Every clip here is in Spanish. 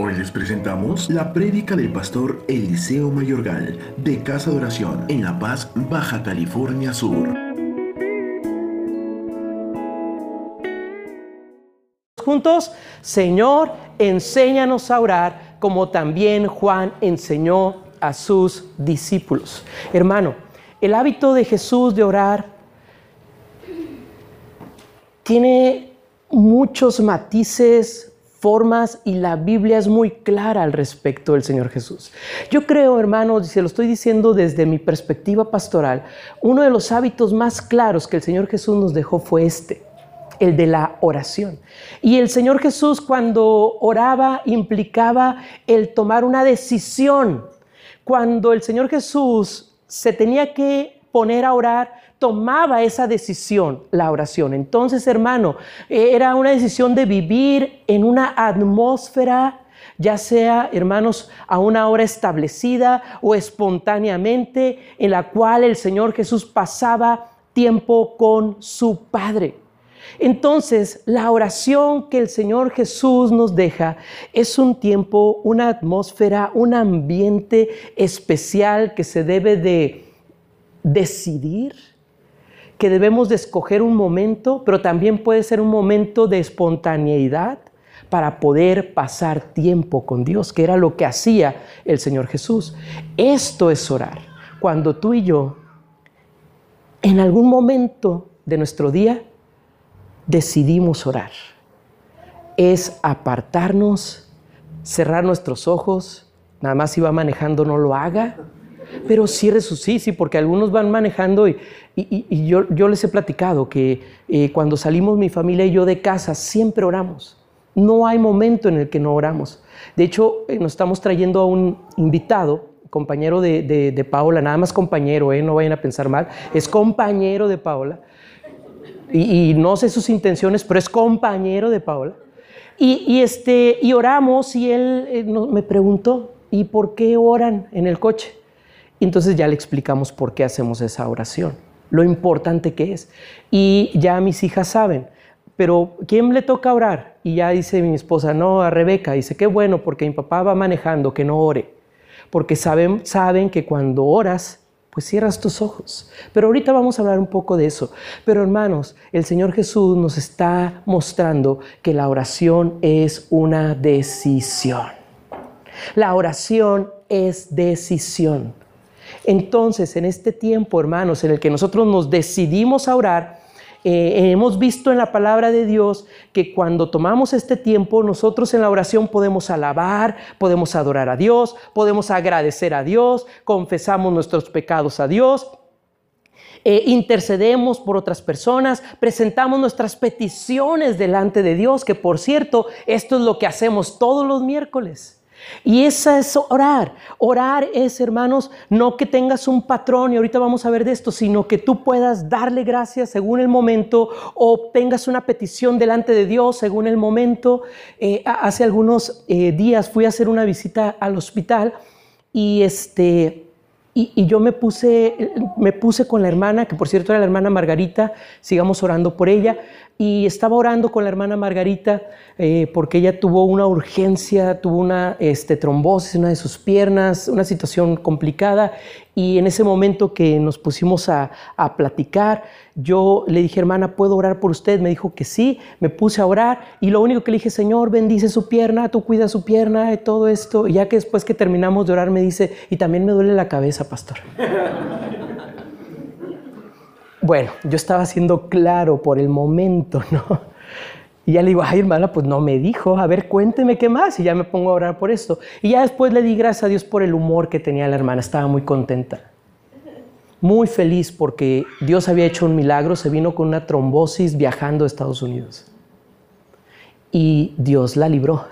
Hoy les presentamos la prédica del pastor Eliseo Mayorgal de Casa de Oración en La Paz, Baja California Sur. Juntos, Señor, enséñanos a orar como también Juan enseñó a sus discípulos. Hermano, el hábito de Jesús de orar tiene muchos matices, formas y la Biblia es muy clara al respecto del Señor Jesús. Yo creo, hermanos, y se lo estoy diciendo desde mi perspectiva pastoral, uno de los hábitos más claros que el Señor Jesús nos dejó fue este, el de la oración. Y el Señor Jesús cuando oraba implicaba el tomar una decisión. Cuando el Señor Jesús se tenía que poner a orar, tomaba esa decisión, la oración. Entonces, hermano, era una decisión de vivir en una atmósfera, ya sea, hermanos, a una hora establecida o espontáneamente, en la cual el Señor Jesús pasaba tiempo con su Padre. Entonces, la oración que el Señor Jesús nos deja es un tiempo, una atmósfera, un ambiente especial que se debe de decidir, que debemos de escoger un momento, pero también puede ser un momento de espontaneidad para poder pasar tiempo con Dios, que era lo que hacía el Señor Jesús. Esto es orar. Cuando tú y yo, en algún momento de nuestro día, decidimos orar. Es apartarnos, cerrar nuestros ojos, nada más si va manejando no lo haga, pero cierre sus sí, sí, porque algunos van manejando y, yo, les he platicado que eh, cuando salimos mi familia y yo de casa siempre oramos. No hay momento en el que no oramos. De hecho, eh, nos estamos trayendo a un invitado, compañero de, de, Paola, nada más compañero, eh, no vayan a pensar mal, es compañero de Paola. Y, no sé sus intenciones, pero es compañero de Paola. Y, este, y oramos y él me preguntó, ¿y por qué oran en el coche? Entonces ya le explicamos por qué hacemos esa oración, lo importante que es. Y ya mis hijas saben, pero ¿quién le toca orar? Y ya dice mi esposa, no, a Rebeca, dice, qué bueno, porque mi papá va manejando, que no ore. Porque saben, saben que cuando oras, pues cierras tus ojos. Pero ahorita vamos a hablar un poco de eso. Pero hermanos, el Señor Jesús nos está mostrando que la oración es una decisión. La oración es decisión. Entonces, en este tiempo, hermanos, en el que nosotros nos decidimos a orar, eh, hemos visto en la palabra de Dios que cuando tomamos este tiempo, nosotros en la oración podemos alabar, podemos adorar a Dios, podemos agradecer a Dios, confesamos nuestros pecados a Dios. Eh, intercedemos por otras personas, presentamos nuestras peticiones delante de Dios, que por cierto, esto es lo que hacemos todos los miércoles. Y esa es orar. Orar es, hermanos, no que tengas un patrón, y ahorita vamos a ver de esto, sino que tú puedas darle gracias según el momento o tengas una petición delante de Dios según el momento. Eh, hace algunos eh, días fui a hacer una visita al hospital y este... Y, yo me puse, me puse con la hermana, que por cierto era la hermana Margarita, sigamos orando por ella, y estaba orando con la hermana Margarita eh, porque ella tuvo una urgencia, tuvo una este, trombosis en una de sus piernas, una situación complicada y en ese momento que nos pusimos a, a, platicar, yo le dije, hermana, ¿puedo orar por usted? Me dijo que sí, me puse a orar y lo único que le dije, Señor, bendice su pierna, tú cuida su pierna y todo esto. Y ya que después que terminamos de orar me dice, y también me duele la cabeza, pastor. Bueno, yo estaba siendo claro por el momento, ¿no? Y ya le digo, ay hermana, pues no me dijo, a ver, cuénteme qué más. Y ya me pongo a orar por esto. Y ya después le di gracias a Dios por el humor que tenía la hermana, estaba muy contenta. Muy feliz porque Dios había hecho un milagro, se vino con una trombosis viajando a Estados Unidos. Y Dios la libró.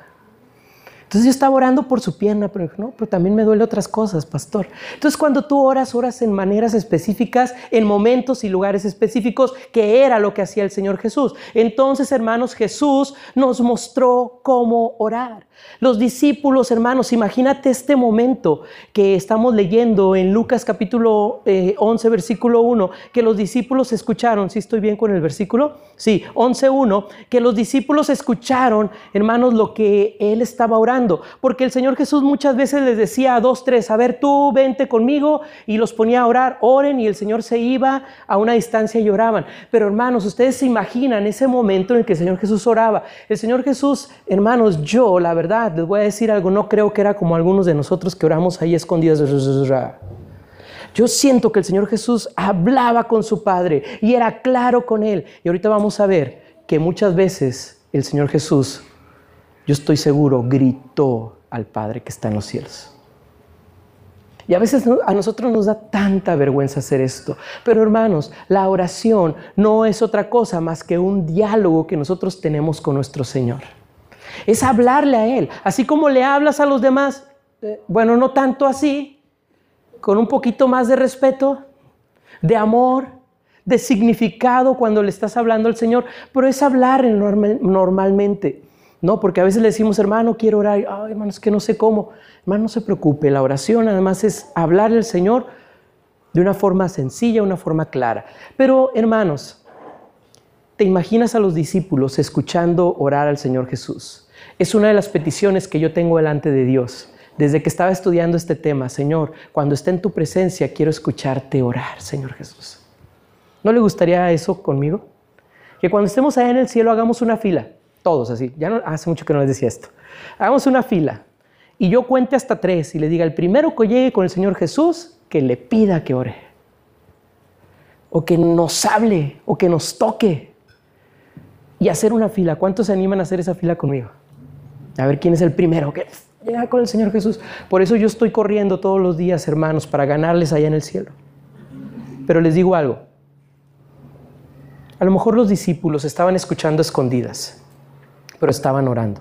Entonces yo estaba orando por su pierna, pero no, pero también me duele otras cosas, pastor. Entonces cuando tú oras, oras en maneras específicas, en momentos y lugares específicos, que era lo que hacía el Señor Jesús. Entonces, hermanos, Jesús nos mostró cómo orar. Los discípulos, hermanos, imagínate este momento que estamos leyendo en Lucas capítulo 11, eh, versículo 1, que los discípulos escucharon, ¿sí estoy bien con el versículo? Sí, 11.1, que los discípulos escucharon, hermanos, lo que él estaba orando orando, porque el Señor Jesús muchas veces les decía a dos, tres, a ver, tú vente conmigo, y los ponía a orar, oren, y el Señor se iba a una distancia y oraban. Pero hermanos, ustedes se imaginan ese momento en el que el Señor Jesús oraba. El Señor Jesús, hermanos, yo, la verdad, les voy a decir algo, no creo que era como algunos de nosotros que oramos ahí escondidos. Yo siento que el Señor Jesús hablaba con su Padre y era claro con Él. Y ahorita vamos a ver que muchas veces el Señor Jesús, yo estoy seguro, gritó al Padre que está en los cielos. Y a veces a nosotros nos da tanta vergüenza hacer esto. Pero hermanos, la oración no es otra cosa más que un diálogo que nosotros tenemos con nuestro Señor. Es hablarle a Él. Así como le hablas a los demás, eh, bueno, no tanto así, con un poquito más de respeto, de amor, de significado cuando le estás hablando al Señor, pero es hablar normalmente, ¿no? Porque a veces le decimos, hermano, quiero orar, hermano, es que no sé cómo. Hermano, no se preocupe, la oración además es hablar al Señor de una forma sencilla, una forma clara. Pero, hermanos, ¿te imaginas a los discípulos escuchando orar al Señor Jesús? Es una de las peticiones que yo tengo delante de Dios desde que estaba estudiando este tema, Señor, cuando esté en tu presencia, quiero escucharte orar, Señor Jesús. ¿No le gustaría eso conmigo? Que cuando estemos allá en el cielo hagamos una fila, todos así. Ya no, hace mucho que no les decía esto. Hagamos una fila y yo cuente hasta tres y le diga, el primero que llegue con el Señor Jesús, que le pida que ore. O que nos hable, o que nos toque. Y hacer una fila. ¿Cuántos se animan a hacer esa fila conmigo? A ver quién es el primero. que Llega con el Señor Jesús. Por eso yo estoy corriendo todos los días, hermanos, para ganarles allá en el cielo. Pero les digo algo. A lo mejor los discípulos estaban escuchando escondidas, pero estaban orando.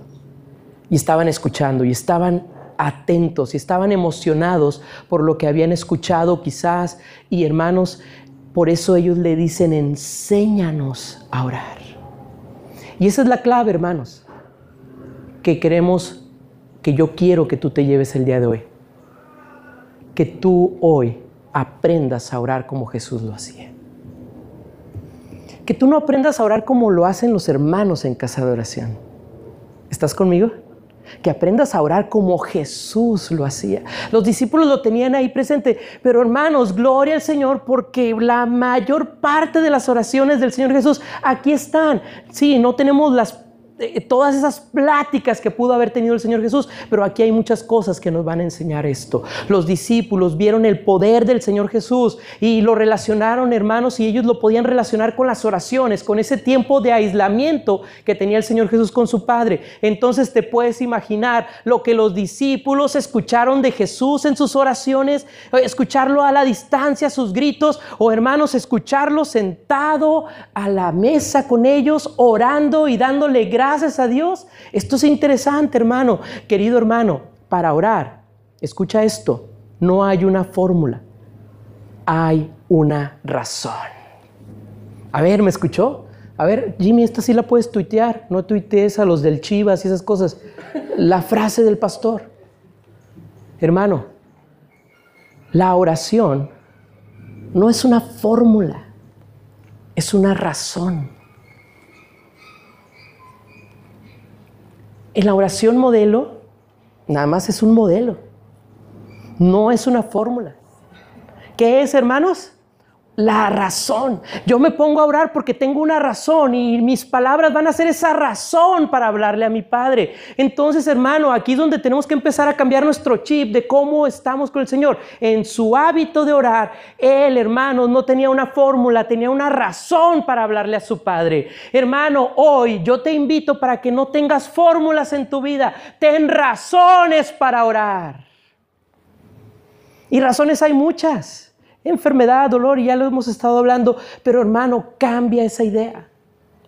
Y estaban escuchando y estaban atentos y estaban emocionados por lo que habían escuchado quizás. Y hermanos, por eso ellos le dicen, enséñanos a orar. Y esa es la clave, hermanos, que queremos que yo quiero que tú te lleves el día de hoy. Que tú hoy aprendas a orar como Jesús lo hacía. Que tú no aprendas a orar como lo hacen los hermanos en casa de oración. ¿Estás conmigo? Que aprendas a orar como Jesús lo hacía. Los discípulos lo tenían ahí presente, pero hermanos, gloria al Señor porque la mayor parte de las oraciones del Señor Jesús aquí están. Sí, no tenemos las todas esas pláticas que pudo haber tenido el Señor Jesús, pero aquí hay muchas cosas que nos van a enseñar esto. Los discípulos vieron el poder del Señor Jesús y lo relacionaron, hermanos, y ellos lo podían relacionar con las oraciones, con ese tiempo de aislamiento que tenía el Señor Jesús con su Padre. Entonces te puedes imaginar lo que los discípulos escucharon de Jesús en sus oraciones, escucharlo a la distancia, sus gritos, o hermanos, escucharlo sentado a la mesa con ellos, orando y dándole gracias gracias a Dios. Esto es interesante, hermano. Querido hermano, para orar, escucha esto, no hay una fórmula, hay una razón. A ver, ¿me escuchó? A ver, Jimmy, esta sí la puedes tuitear, no tuitees a los del Chivas y esas cosas. La frase del pastor. Hermano, la oración no es una fórmula, es una razón. En la oración modelo, nada más es un modelo, no es una fórmula. ¿Qué es, hermanos? La razón. Yo me pongo a orar porque tengo una razón y mis palabras van a ser esa razón para hablarle a mi Padre. Entonces, hermano, aquí es donde tenemos que empezar a cambiar nuestro chip de cómo estamos con el Señor. En su hábito de orar, él, hermano, no tenía una fórmula, tenía una razón para hablarle a su Padre. Hermano, hoy yo te invito para que no tengas fórmulas en tu vida, ten razones para orar. Y razones hay muchas enfermedad, dolor, y ya lo hemos estado hablando, pero hermano, cambia esa idea.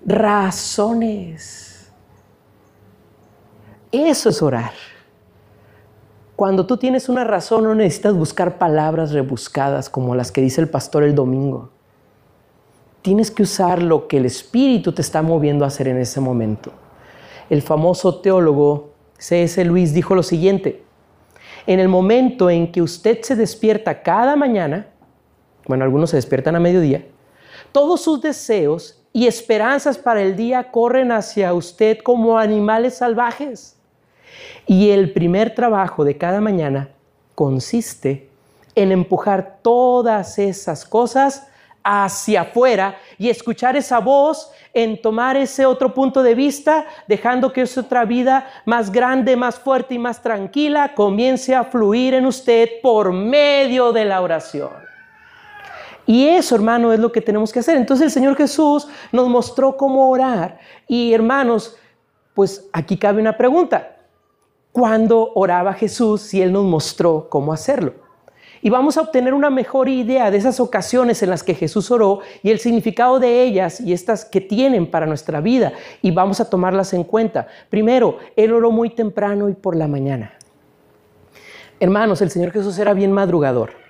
Razones. Eso es orar. Cuando tú tienes una razón no necesitas buscar palabras rebuscadas como las que dice el pastor el domingo. Tienes que usar lo que el Espíritu te está moviendo a hacer en ese momento. El famoso teólogo C.S. Luis dijo lo siguiente, en el momento en que usted se despierta cada mañana, bueno, algunos se despiertan a mediodía, todos sus deseos y esperanzas para el día corren hacia usted como animales salvajes. Y el primer trabajo de cada mañana consiste en empujar todas esas cosas hacia afuera y escuchar esa voz, en tomar ese otro punto de vista, dejando que esa otra vida más grande, más fuerte y más tranquila comience a fluir en usted por medio de la oración. Y eso, hermano, es lo que tenemos que hacer. Entonces el Señor Jesús nos mostró cómo orar. Y hermanos, pues aquí cabe una pregunta. ¿Cuándo oraba Jesús si Él nos mostró cómo hacerlo? Y vamos a obtener una mejor idea de esas ocasiones en las que Jesús oró y el significado de ellas y estas que tienen para nuestra vida. Y vamos a tomarlas en cuenta. Primero, Él oró muy temprano y por la mañana. Hermanos, el Señor Jesús era bien madrugador.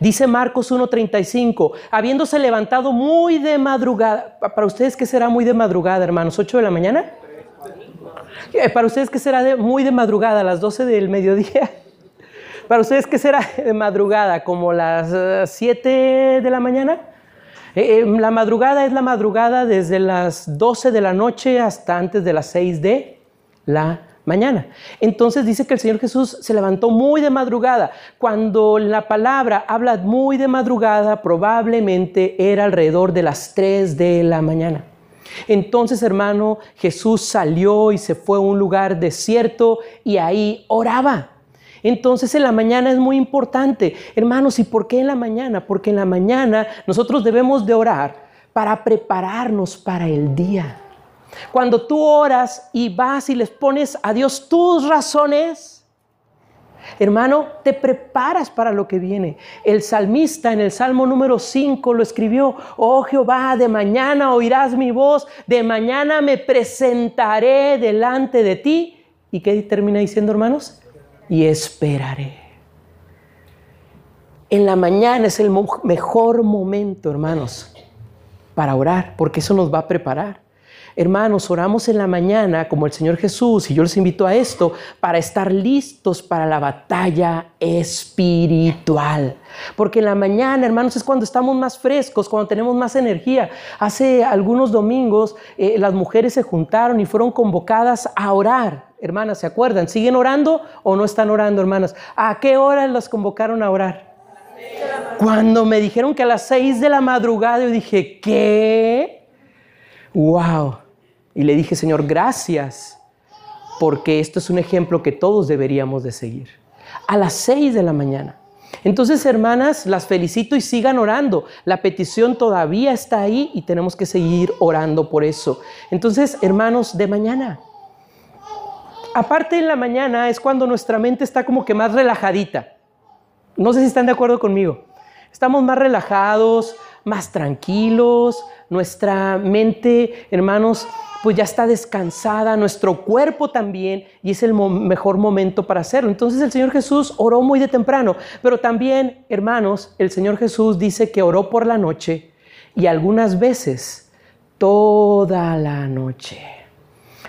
Dice Marcos 1.35, habiéndose levantado muy de madrugada. ¿Para ustedes qué será muy de madrugada, hermanos? ¿8 de la mañana? Eh, ¿Para ustedes qué será muy de madrugada, las 12 del mediodía? ¿Para ustedes qué será de madrugada? ¿Como las 7 eh, de la mañana? Eh, la madrugada es la madrugada desde las 12 de la noche hasta antes de las 6 de la mañana. Entonces dice que el Señor Jesús se levantó muy de madrugada. Cuando la palabra habla muy de madrugada, probablemente era alrededor de las 3 de la mañana. Entonces, hermano, Jesús salió y se fue a un lugar desierto y ahí oraba. Entonces en la mañana es muy importante. Hermanos, ¿y por qué en la mañana? Porque en la mañana nosotros debemos de orar para prepararnos para el día. Cuando tú oras y vas y les pones a Dios tus razones, hermano, te preparas para lo que viene. El salmista en el Salmo número 5 lo escribió, oh Jehová, de mañana oirás mi voz, de mañana me presentaré delante de ti. ¿Y qué termina diciendo, hermanos? Y esperaré. En la mañana es el mejor momento, hermanos, para orar, porque eso nos va a preparar. Hermanos, oramos en la mañana como el Señor Jesús y yo les invito a esto para estar listos para la batalla espiritual. Porque en la mañana, hermanos, es cuando estamos más frescos, cuando tenemos más energía. Hace algunos domingos eh, las mujeres se juntaron y fueron convocadas a orar. Hermanas, ¿se acuerdan? ¿Siguen orando o no están orando, hermanas? ¿A qué hora las convocaron a orar? Cuando me dijeron que a las seis de la madrugada, yo dije, ¿qué? ¡Wow! Y le dije, Señor, gracias, porque esto es un ejemplo que todos deberíamos de seguir. A las seis de la mañana. Entonces, hermanas, las felicito y sigan orando. La petición todavía está ahí y tenemos que seguir orando por eso. Entonces, hermanos, de mañana. Aparte en la mañana es cuando nuestra mente está como que más relajadita. No sé si están de acuerdo conmigo. Estamos más relajados, más tranquilos. Nuestra mente, hermanos, pues ya está descansada, nuestro cuerpo también, y es el mejor momento para hacerlo. Entonces el Señor Jesús oró muy de temprano, pero también, hermanos, el Señor Jesús dice que oró por la noche y algunas veces toda la noche.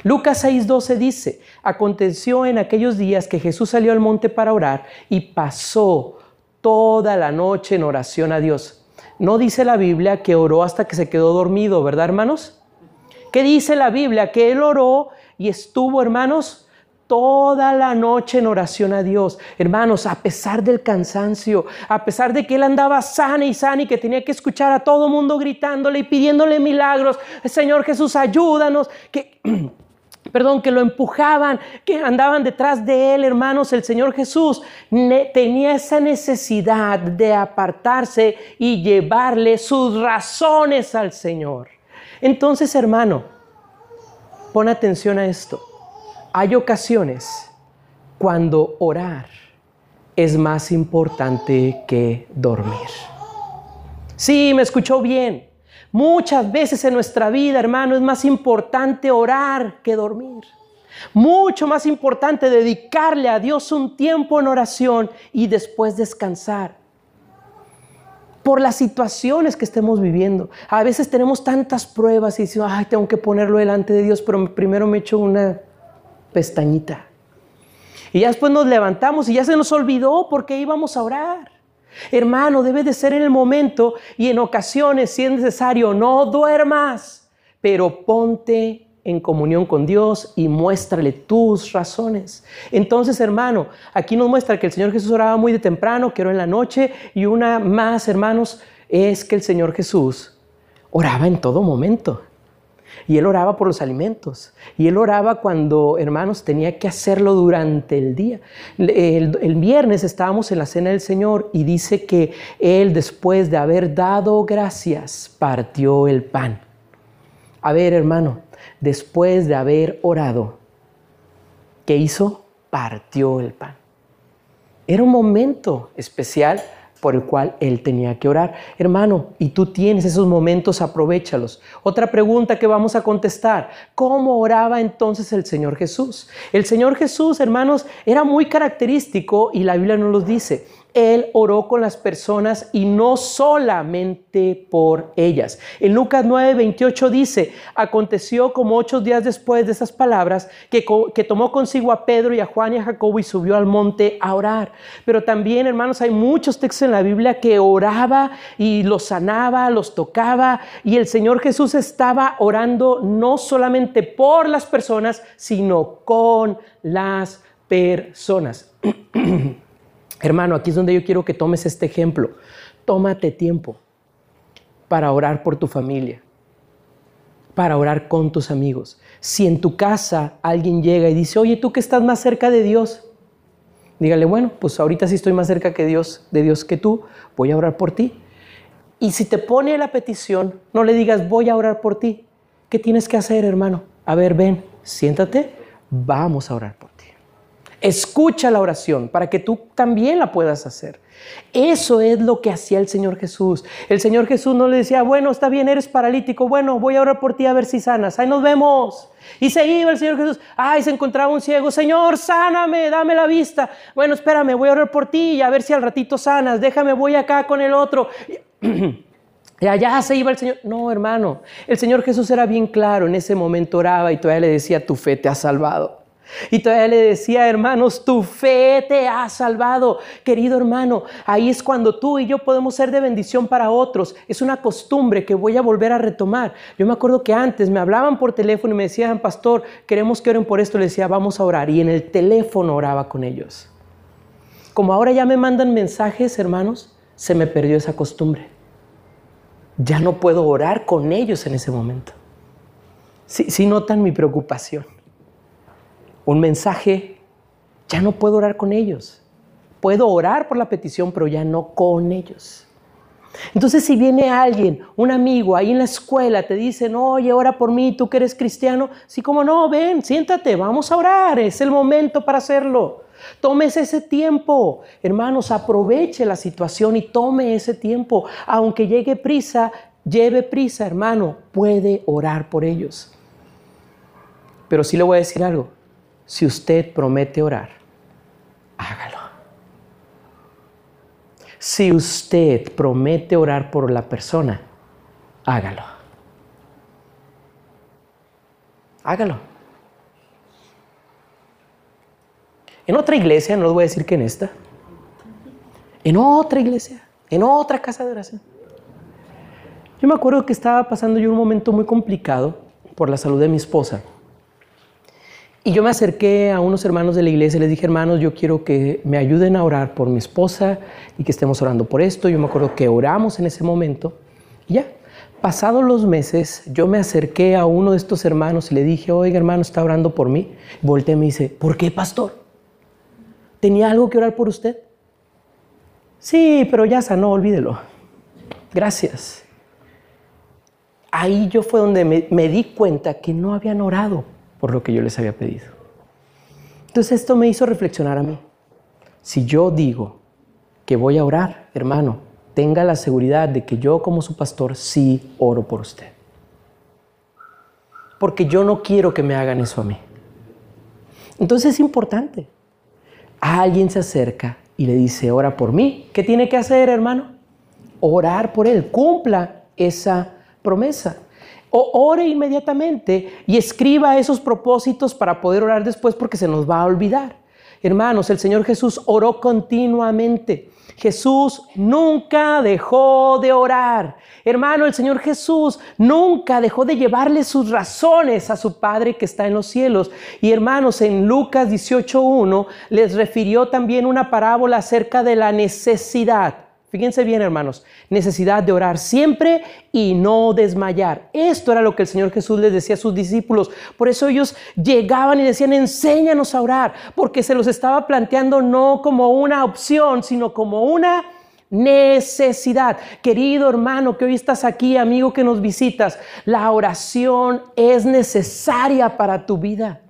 Lucas 6:12 dice, aconteció en aquellos días que Jesús salió al monte para orar y pasó toda la noche en oración a Dios. No dice la Biblia que oró hasta que se quedó dormido, ¿verdad, hermanos? ¿Qué dice la Biblia? Que él oró y estuvo, hermanos, toda la noche en oración a Dios. Hermanos, a pesar del cansancio, a pesar de que él andaba sana y sana y que tenía que escuchar a todo mundo gritándole y pidiéndole milagros, Señor Jesús, ayúdanos, que... Perdón, que lo empujaban, que andaban detrás de él, hermanos, el Señor Jesús tenía esa necesidad de apartarse y llevarle sus razones al Señor. Entonces, hermano, pon atención a esto. Hay ocasiones cuando orar es más importante que dormir. Sí, me escuchó bien. Muchas veces en nuestra vida, hermano, es más importante orar que dormir. Mucho más importante dedicarle a Dios un tiempo en oración y después descansar por las situaciones que estemos viviendo. A veces tenemos tantas pruebas y decimos, ay, tengo que ponerlo delante de Dios, pero primero me echo una pestañita. Y ya después nos levantamos y ya se nos olvidó por qué íbamos a orar. Hermano, debe de ser en el momento y en ocasiones, si es necesario, no duermas, pero ponte en comunión con Dios y muéstrale tus razones. Entonces, hermano, aquí nos muestra que el Señor Jesús oraba muy de temprano, que oró en la noche, y una más, hermanos, es que el Señor Jesús oraba en todo momento. Y él oraba por los alimentos. Y él oraba cuando, hermanos, tenía que hacerlo durante el día. El, viernes estábamos en la cena del Señor y dice que él, después de haber dado gracias, partió el pan. A ver, hermano, después de haber orado, ¿qué hizo? Partió el pan. Era un momento especial por el cual él tenía que orar. Hermano, y tú tienes esos momentos, aprovechalos. Otra pregunta que vamos a contestar, ¿cómo oraba entonces el Señor Jesús? El Señor Jesús, hermanos, era muy característico y la Biblia nos lo dice. Él oró con las personas y no solamente por ellas. En Lucas 9, 28 dice, aconteció como ocho días después de esas palabras que, tomó consigo a Pedro y a Juan y a Jacobo y subió al monte a orar. Pero también, hermanos, hay muchos textos en la Biblia que oraba y los sanaba, los tocaba y el Señor Jesús estaba orando no solamente por las personas, sino con las personas. Hermano, aquí es donde yo quiero que tomes este ejemplo. Tómate tiempo para orar por tu familia, para orar con tus amigos. Si en tu casa alguien llega y dice, oye, tú que estás más cerca de Dios, dígale, bueno, pues ahorita sí estoy más cerca que Dios, de Dios que tú, voy a orar por ti. Y si te pone la petición, no le digas, voy a orar por ti. ¿Qué tienes que hacer, hermano? A ver, ven, siéntate, vamos a orar por. Escucha la oración para que tú también la puedas hacer. Eso es lo que hacía el Señor Jesús. El Señor Jesús no le decía, bueno, está bien, eres paralítico, bueno, voy a orar por ti a ver si sanas, ahí nos vemos. Y se iba el Señor Jesús, ay, se encontraba un ciego, Señor, sáname, dame la vista. Bueno, espérame, voy a orar por ti y a ver si al ratito sanas, déjame, voy acá con el otro. Y allá se iba el Señor. No, hermano, el Señor Jesús era bien claro, en ese momento oraba y todavía le decía, tu fe te ha salvado. Y todavía le decía, hermanos, tu fe te ha salvado. Querido hermano, ahí es cuando tú y yo podemos ser de bendición para otros. Es una costumbre que voy a volver a retomar. Yo me acuerdo que antes me hablaban por teléfono y me decían, pastor, queremos que oren por esto. Le decía, vamos a orar. Y en el teléfono oraba con ellos. Como ahora ya me mandan mensajes, hermanos, se me perdió esa costumbre. Ya no puedo orar con ellos en ese momento. Si notan mi preocupación un mensaje, ya no puedo orar con ellos. Puedo orar por la petición, pero ya no con ellos. Entonces, si viene alguien, un amigo ahí en la escuela, te dicen, oye, ora por mí, tú que eres cristiano, sí, como no, ven, siéntate, vamos a orar, es el momento para hacerlo. Tomes ese tiempo, hermanos, aproveche la situación y tome ese tiempo. Aunque llegue prisa, lleve prisa, hermano, puede orar por ellos. Pero sí le voy a decir algo, si usted promete orar, hágalo. Si usted promete orar por la persona, hágalo. Hágalo. En otra iglesia, no les voy a decir que en esta, en otra iglesia, en otra casa de oración. Yo me acuerdo que estaba pasando yo un momento muy complicado por la salud de mi esposa. Y yo me acerqué a unos hermanos de la iglesia y les dije, hermanos, yo quiero que me ayuden a orar por mi esposa y que estemos orando por esto. Yo me acuerdo que oramos en ese momento. Y ya, pasados los meses, yo me acerqué a uno de estos hermanos y le dije, oiga, hermano, está orando por mí. Volteé y me dice, ¿por qué, pastor? ¿Tenía algo que orar por usted? Sí, pero ya sanó, olvídelo. Gracias. Ahí yo fue donde me, me di cuenta que no habían orado por lo que yo les había pedido. Entonces esto me hizo reflexionar a mí. Si yo digo que voy a orar, hermano, tenga la seguridad de que yo como su pastor sí oro por usted. Porque yo no quiero que me hagan eso a mí. Entonces es importante. alguien se acerca y le dice, ora por mí. ¿Qué tiene que hacer, hermano? Orar por él. Cumpla esa promesa. O ore inmediatamente y escriba esos propósitos para poder orar después porque se nos va a olvidar. Hermanos, el Señor Jesús oró continuamente. Jesús nunca dejó de orar. Hermano, el Señor Jesús nunca dejó de llevarle sus razones a su Padre que está en los cielos. Y hermanos, en Lucas 18.1 les refirió también una parábola acerca de la necesidad Fíjense bien, hermanos, necesidad de orar siempre y no desmayar. Esto era lo que el Señor Jesús les decía a sus discípulos. Por eso ellos llegaban y decían, enséñanos a orar, porque se los estaba planteando no como una opción, sino como una necesidad. Querido hermano que hoy estás aquí, amigo que nos visitas, la oración es necesaria para tu vida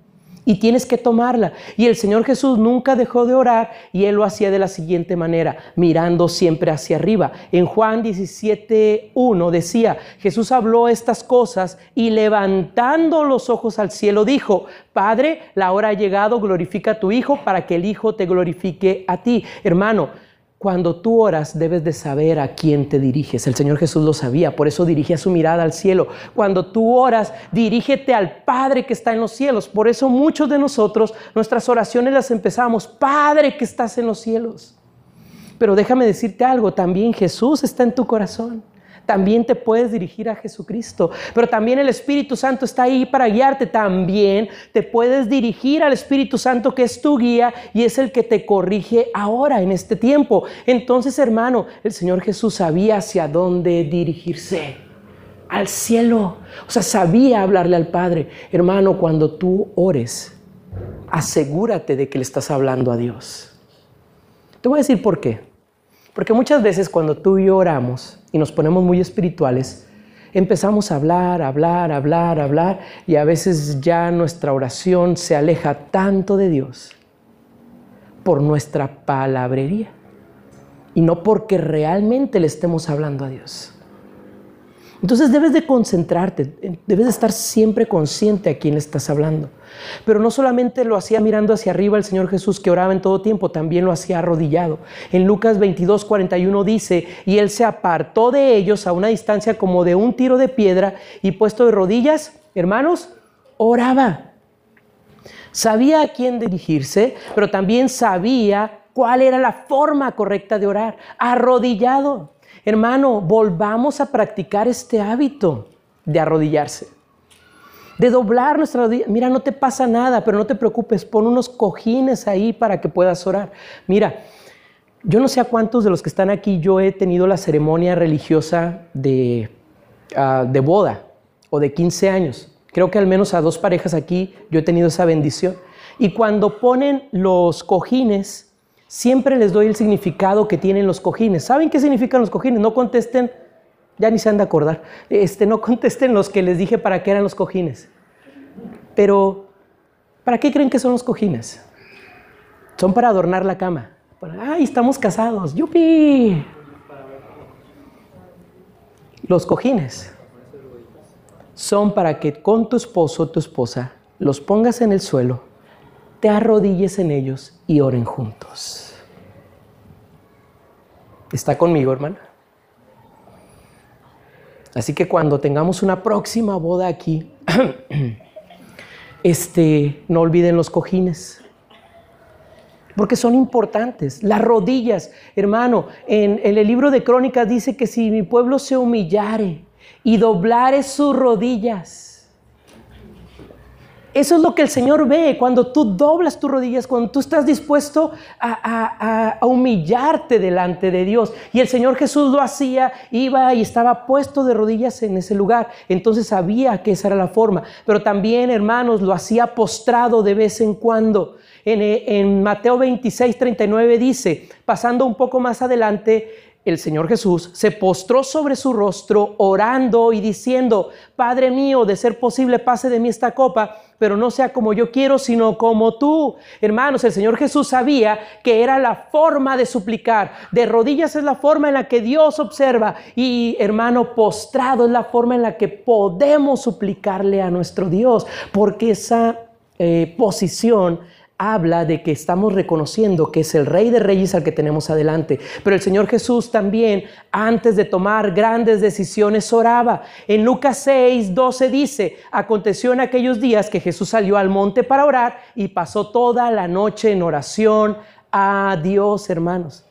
y tienes que tomarla. Y el Señor Jesús nunca dejó de orar y él lo hacía de la siguiente manera, mirando siempre hacia arriba. En Juan 17.1 decía, Jesús habló estas cosas y levantando los ojos al cielo dijo, Padre, la hora ha llegado, glorifica a tu Hijo para que el Hijo te glorifique a ti. Hermano, cuando tú oras debes de saber a quién te diriges. El Señor Jesús lo sabía, por eso dirigía su mirada al cielo. Cuando tú oras, dirígete al Padre que está en los cielos. Por eso muchos de nosotros nuestras oraciones las empezamos, Padre que estás en los cielos. Pero déjame decirte algo, también Jesús está en tu corazón también te puedes dirigir a Jesucristo. Pero también el Espíritu Santo está ahí para guiarte. También te puedes dirigir al Espíritu Santo que es tu guía y es el que te corrige ahora en este tiempo. Entonces, hermano, el Señor Jesús sabía hacia dónde dirigirse. Al cielo. O sea, sabía hablarle al Padre. Hermano, cuando tú ores, asegúrate de que le estás hablando a Dios. Te voy a decir por qué. Porque muchas veces cuando tú y yo oramos y nos ponemos muy espirituales, empezamos a hablar, hablar, hablar, hablar y a veces ya nuestra oración se aleja tanto de Dios por nuestra palabrería y no porque realmente le estemos hablando a Dios. Entonces debes de concentrarte, debes de estar siempre consciente a quién estás hablando. Pero no solamente lo hacía mirando hacia arriba el Señor Jesús que oraba en todo tiempo, también lo hacía arrodillado. En Lucas 22, 41 dice, y él se apartó de ellos a una distancia como de un tiro de piedra y puesto de rodillas, hermanos, oraba. Sabía a quién dirigirse, pero también sabía cuál era la forma correcta de orar, arrodillado. Hermano, volvamos a practicar este hábito de arrodillarse, de doblar nuestra rodilla. Mira, no te pasa nada, pero no te preocupes, pon unos cojines ahí para que puedas orar. Mira, yo no sé a cuántos de los que están aquí yo he tenido la ceremonia religiosa de, ah, de boda o de 15 años. Creo que al menos a dos parejas aquí yo he tenido esa bendición. Y cuando ponen los cojines, siempre les doy el significado que tienen los cojines. ¿Saben qué significan los cojines? No contesten, ya ni se han de acordar, este, no contesten los que les dije para qué eran los cojines. Pero, ¿para qué creen que son los cojines? Son para adornar la cama. ¡Ay, estamos casados! ¡Yupi! Los cojines son para que con tu esposo o tu esposa los pongas en el suelo te arrodilles en ellos y oren juntos. ¿Está conmigo, hermana? Así que cuando tengamos una próxima boda aquí, este, no olviden los cojines, porque son importantes. Las rodillas, hermano, en, en el libro de Crónicas dice que si mi pueblo se humillare y doblare sus rodillas, eso es lo que el Señor ve cuando tú doblas tus rodillas, cuando tú estás dispuesto a, humillarte delante de Dios. Y el Señor Jesús lo hacía, iba y estaba puesto de rodillas en ese lugar. Entonces sabía que esa era la forma. Pero también, hermanos, lo hacía postrado de vez en cuando. En, en Mateo 26, 39 dice, pasando un poco más adelante, el Señor Jesús se postró sobre su rostro orando y diciendo, Padre mío, de ser posible pase de mí esta copa, pero no sea como yo quiero, sino como tú. Hermanos, el Señor Jesús sabía que era la forma de suplicar. De rodillas es la forma en la que Dios observa y hermano, postrado es la forma en la que podemos suplicarle a nuestro Dios, porque esa eh, posición habla de que estamos reconociendo que es el Rey de Reyes al que tenemos adelante. Pero el Señor Jesús también, antes de tomar grandes decisiones, oraba. En Lucas 6, 12 dice, aconteció en aquellos días que Jesús salió al monte para orar y pasó toda la noche en oración a Dios, hermanos.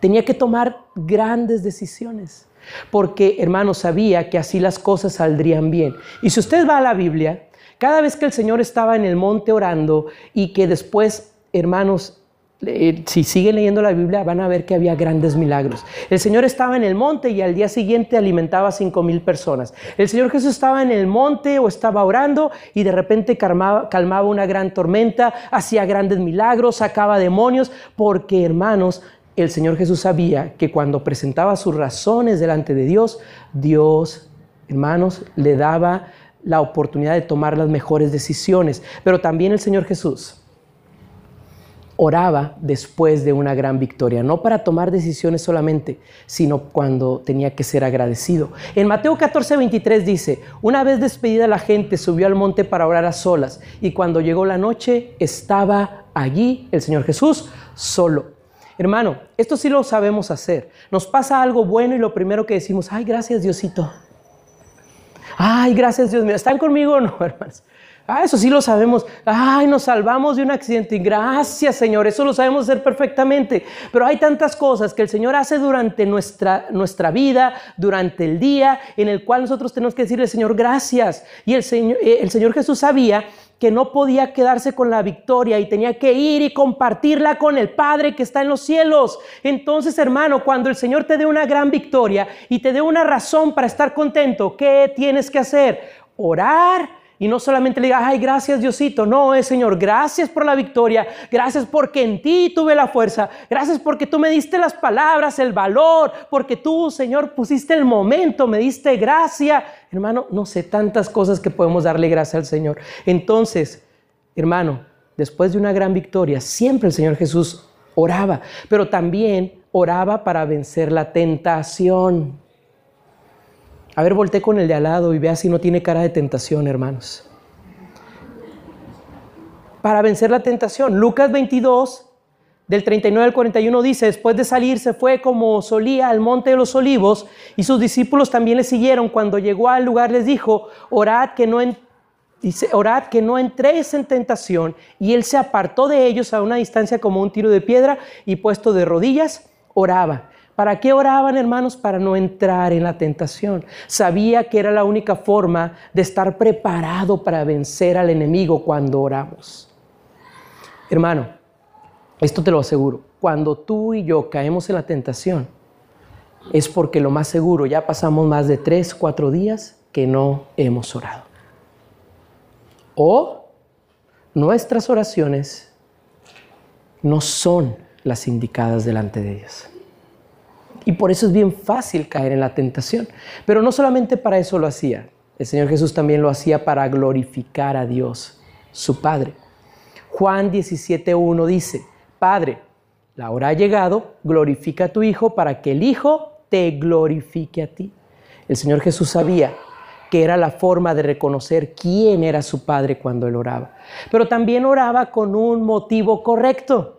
Tenía que tomar grandes decisiones porque, hermanos, sabía que así las cosas saldrían bien. Y si usted va a la Biblia, cada vez que el Señor estaba en el monte orando y que después, hermanos, si siguen leyendo la Biblia van a ver que había grandes milagros. El Señor estaba en el monte y al día siguiente alimentaba a cinco mil personas. El Señor Jesús estaba en el monte o estaba orando y de repente calmaba, calmaba una gran tormenta, hacía grandes milagros, sacaba demonios, porque hermanos, el Señor Jesús sabía que cuando presentaba sus razones delante de Dios, Dios, hermanos, le daba la oportunidad de tomar las mejores decisiones. Pero también el Señor Jesús oraba después de una gran victoria, no para tomar decisiones solamente, sino cuando tenía que ser agradecido. En Mateo 14, 23 dice, una vez despedida la gente subió al monte para orar a solas y cuando llegó la noche estaba allí el Señor Jesús solo. Hermano, esto sí lo sabemos hacer. Nos pasa algo bueno y lo primero que decimos, ay, gracias Diosito. Ay, gracias Dios mío. ¿Están conmigo o no, hermanos? Ah, eso sí lo sabemos. Ay, nos salvamos de un accidente. Gracias, Señor. Eso lo sabemos hacer perfectamente. Pero hay tantas cosas que el Señor hace durante nuestra, nuestra vida, durante el día, en el cual nosotros tenemos que decirle, Señor, gracias. Y el Señor, eh, el Señor Jesús sabía que no podía quedarse con la victoria y tenía que ir y compartirla con el Padre que está en los cielos. Entonces, hermano, cuando el Señor te dé una gran victoria y te dé una razón para estar contento, ¿qué tienes que hacer? Orar y no solamente le digas, ay, gracias Diosito. No, es Señor, gracias por la victoria. Gracias porque en ti tuve la fuerza. Gracias porque tú me diste las palabras, el valor. Porque tú, Señor, pusiste el momento, me diste gracia. Hermano, no sé tantas cosas que podemos darle gracias al Señor. Entonces, hermano, después de una gran victoria, siempre el Señor Jesús oraba. Pero también oraba para vencer la tentación. A ver, volteé con el de al lado y vea si no tiene cara de tentación, hermanos. Para vencer la tentación. Lucas 22, del 39 al 41 dice, después de salir se fue como solía al monte de los olivos y sus discípulos también le siguieron. Cuando llegó al lugar les dijo, orad que no, orad que no entréis en tentación. Y él se apartó de ellos a una distancia como un tiro de piedra y puesto de rodillas, oraba. ¿Para qué oraban, hermanos? Para no entrar en la tentación. Sabía que era la única forma de estar preparado para vencer al enemigo cuando oramos. Hermano, esto te lo aseguro. Cuando tú y yo caemos en la tentación, es porque lo más seguro, ya pasamos más de tres, cuatro días que no hemos orado. O nuestras oraciones no son las indicadas delante de Dios. Y por eso es bien fácil caer en la tentación. Pero no solamente para eso lo hacía. El Señor Jesús también lo hacía para glorificar a Dios, su Padre. Juan 17.1 dice, Padre, la hora ha llegado, glorifica a tu Hijo para que el Hijo te glorifique a ti. El Señor Jesús sabía que era la forma de reconocer quién era su Padre cuando él oraba. Pero también oraba con un motivo correcto.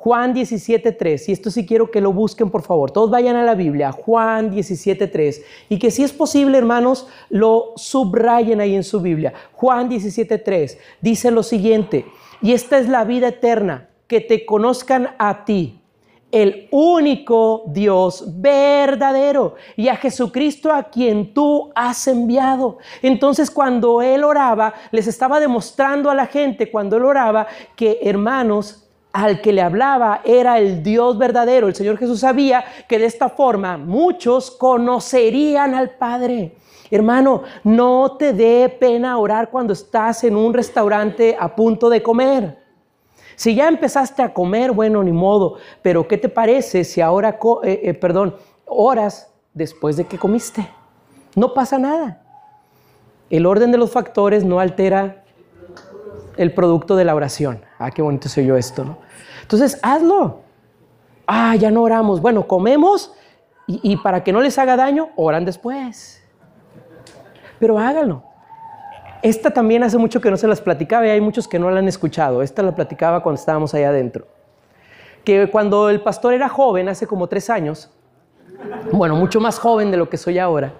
Juan 17.3, y esto sí quiero que lo busquen por favor, todos vayan a la Biblia, Juan 17.3, y que si es posible hermanos, lo subrayen ahí en su Biblia. Juan 17.3 dice lo siguiente, y esta es la vida eterna, que te conozcan a ti, el único Dios verdadero y a Jesucristo a quien tú has enviado. Entonces cuando él oraba, les estaba demostrando a la gente, cuando él oraba, que hermanos, al que le hablaba era el Dios verdadero. El Señor Jesús sabía que de esta forma muchos conocerían al Padre. Hermano, no te dé pena orar cuando estás en un restaurante a punto de comer. Si ya empezaste a comer, bueno, ni modo, pero ¿qué te parece si ahora, eh, eh, perdón, oras después de que comiste? No pasa nada. El orden de los factores no altera el producto de la oración. Ah, qué bonito soy yo esto, ¿no? Entonces, hazlo. Ah, ya no oramos. Bueno, comemos y, para que no les haga daño, oran después. Pero háganlo. Esta también hace mucho que no se las platicaba y hay muchos que no la han escuchado. Esta la platicaba cuando estábamos allá adentro. Que cuando el pastor era joven, hace como tres años, bueno, mucho más joven de lo que soy ahora,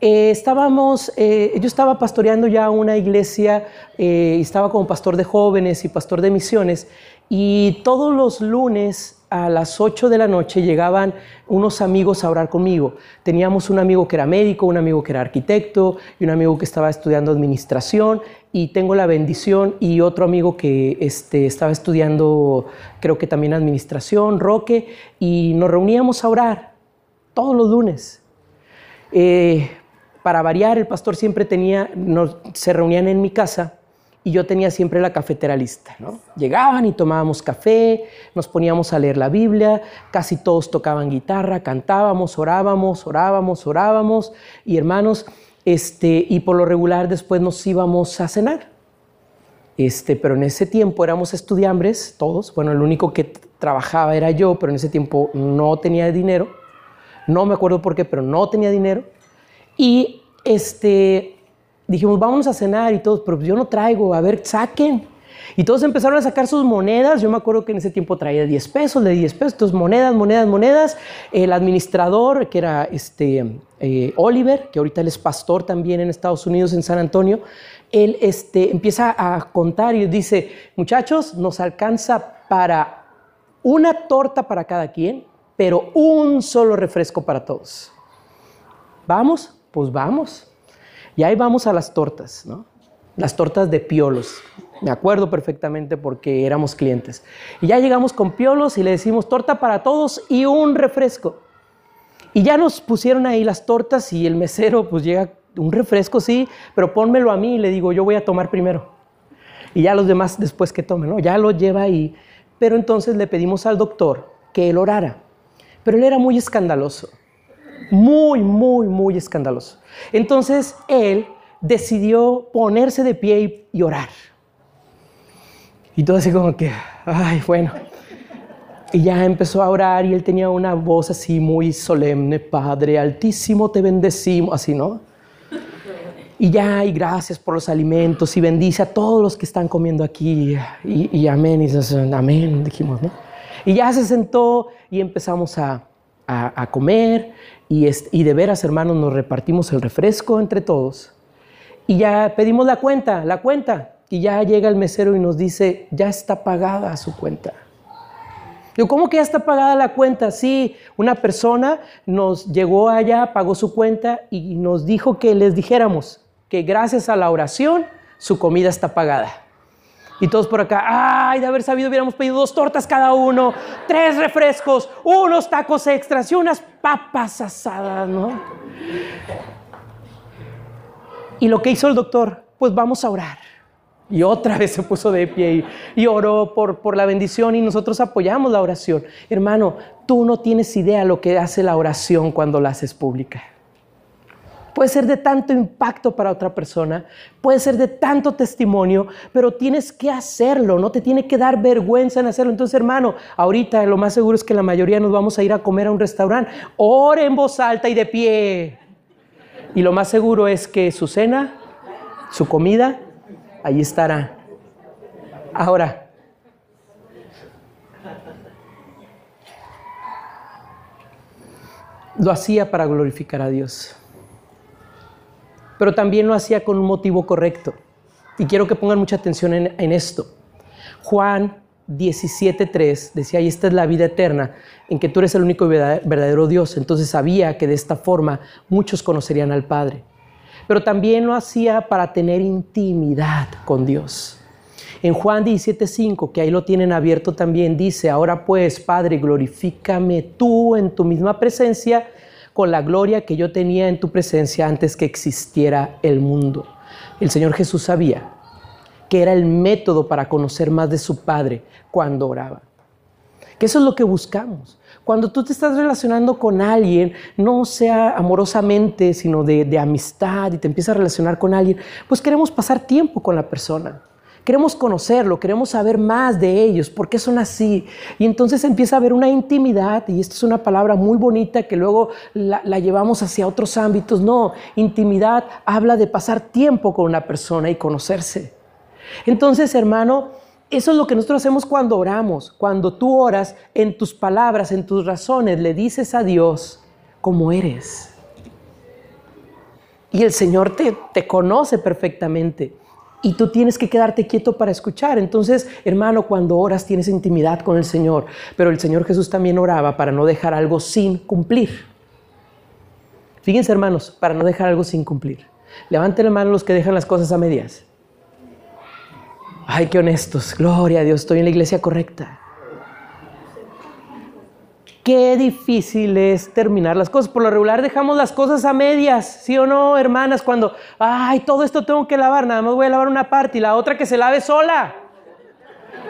eh, estábamos, eh, yo estaba pastoreando ya una iglesia, eh, estaba como pastor de jóvenes y pastor de misiones, y todos los lunes a las 8 de la noche llegaban unos amigos a orar conmigo. Teníamos un amigo que era médico, un amigo que era arquitecto y un amigo que estaba estudiando administración y tengo la bendición y otro amigo que este, estaba estudiando creo que también administración, Roque, y nos reuníamos a orar todos los lunes. Para variar, el pastor siempre tenía, se reunían en mi casa y yo tenía siempre la cafetera lista. ¿no? Llegaban y tomábamos café, nos poníamos a leer la Biblia, casi todos tocaban guitarra, cantábamos, orábamos, orábamos, orábamos, y hermanos, este, y por lo regular después nos íbamos a cenar. Este, pero en ese tiempo éramos estudiambres, todos. Bueno, el único que trabajaba era yo, pero en ese tiempo no tenía dinero. No me acuerdo por qué, pero no tenía dinero. Y este, dijimos, vamos a cenar y todos, pero yo no traigo, a ver, saquen. Y todos empezaron a sacar sus monedas. Yo me acuerdo que en ese tiempo traía 10 pesos, de 10 pesos, entonces monedas, monedas, monedas. El administrador, que era este, eh, Oliver, que ahorita él es pastor también en Estados Unidos, en San Antonio, él este, empieza a contar y dice, muchachos, nos alcanza para una torta para cada quien, pero un solo refresco para todos. ¿Vamos? Pues vamos. Y ahí vamos a las tortas, ¿no? Las tortas de piolos. Me acuerdo perfectamente porque éramos clientes. Y ya llegamos con piolos y le decimos torta para todos y un refresco. Y ya nos pusieron ahí las tortas y el mesero pues llega, un refresco sí, pero pónmelo a mí y le digo, yo voy a tomar primero. Y ya los demás después que tomen, ¿no? Ya lo lleva ahí. Pero entonces le pedimos al doctor que él orara. Pero él era muy escandaloso. Muy, muy, muy escandaloso. Entonces él decidió ponerse de pie y, orar. Y todo así como que, ay, bueno. Y ya empezó a orar y él tenía una voz así muy solemne, Padre Altísimo, te bendecimos, así, ¿no? Y ya, y gracias por los alimentos y bendice a todos los que están comiendo aquí. Y, amén, y amén, dijimos, ¿no? Y ya se sentó y empezamos a, a comer y, de veras, hermanos, nos repartimos el refresco entre todos. Y ya pedimos la cuenta, la cuenta. Y ya llega el mesero y nos dice, ya está pagada su cuenta. Yo, ¿cómo que ya está pagada la cuenta? Sí, una persona nos llegó allá, pagó su cuenta y nos dijo que les dijéramos que gracias a la oración su comida está pagada. Y todos por acá, ay, de haber sabido hubiéramos pedido dos tortas cada uno, tres refrescos, unos tacos extras y unas papas asadas, ¿no? Y lo que hizo el doctor, pues vamos a orar. Y otra vez se puso de pie y, y oró por, por la bendición y nosotros apoyamos la oración. Hermano, tú no tienes idea lo que hace la oración cuando la haces pública puede ser de tanto impacto para otra persona, puede ser de tanto testimonio, pero tienes que hacerlo, no te tiene que dar vergüenza en hacerlo. Entonces, hermano, ahorita lo más seguro es que la mayoría nos vamos a ir a comer a un restaurante. Ore en voz alta y de pie. Y lo más seguro es que su cena, su comida, ahí estará. Ahora, lo hacía para glorificar a Dios pero también lo hacía con un motivo correcto. Y quiero que pongan mucha atención en, esto. Juan 17.3 decía, y esta es la vida eterna, en que tú eres el único verdadero Dios. Entonces sabía que de esta forma muchos conocerían al Padre. Pero también lo hacía para tener intimidad con Dios. En Juan 17.5, que ahí lo tienen abierto también, dice, ahora pues, Padre, glorifícame tú en tu misma presencia con la gloria que yo tenía en tu presencia antes que existiera el mundo. El Señor Jesús sabía que era el método para conocer más de su Padre cuando oraba. Que eso es lo que buscamos. Cuando tú te estás relacionando con alguien, no sea amorosamente, sino de, de amistad y te empiezas a relacionar con alguien, pues queremos pasar tiempo con la persona. Queremos conocerlo, queremos saber más de ellos, por qué son así. Y entonces empieza a haber una intimidad, y esta es una palabra muy bonita que luego la, la, llevamos hacia otros ámbitos. No, intimidad habla de pasar tiempo con una persona y conocerse. Entonces, hermano, eso es lo que nosotros hacemos cuando oramos. Cuando tú oras en tus palabras, en tus razones, le dices a Dios cómo eres. Y el Señor te, te conoce perfectamente y tú tienes que quedarte quieto para escuchar. Entonces, hermano, cuando oras tienes intimidad con el Señor, pero el Señor Jesús también oraba para no dejar algo sin cumplir. Fíjense, hermanos, para no dejar algo sin cumplir. Levanten la mano los que dejan las cosas a medias. Ay, qué honestos. Gloria a Dios, estoy en la iglesia correcta. Qué difícil es terminar las cosas. Por lo regular dejamos las cosas a medias, ¿sí o no, hermanas? Cuando, ay, todo esto tengo que lavar, nada más voy a lavar una parte y la otra que se lave sola.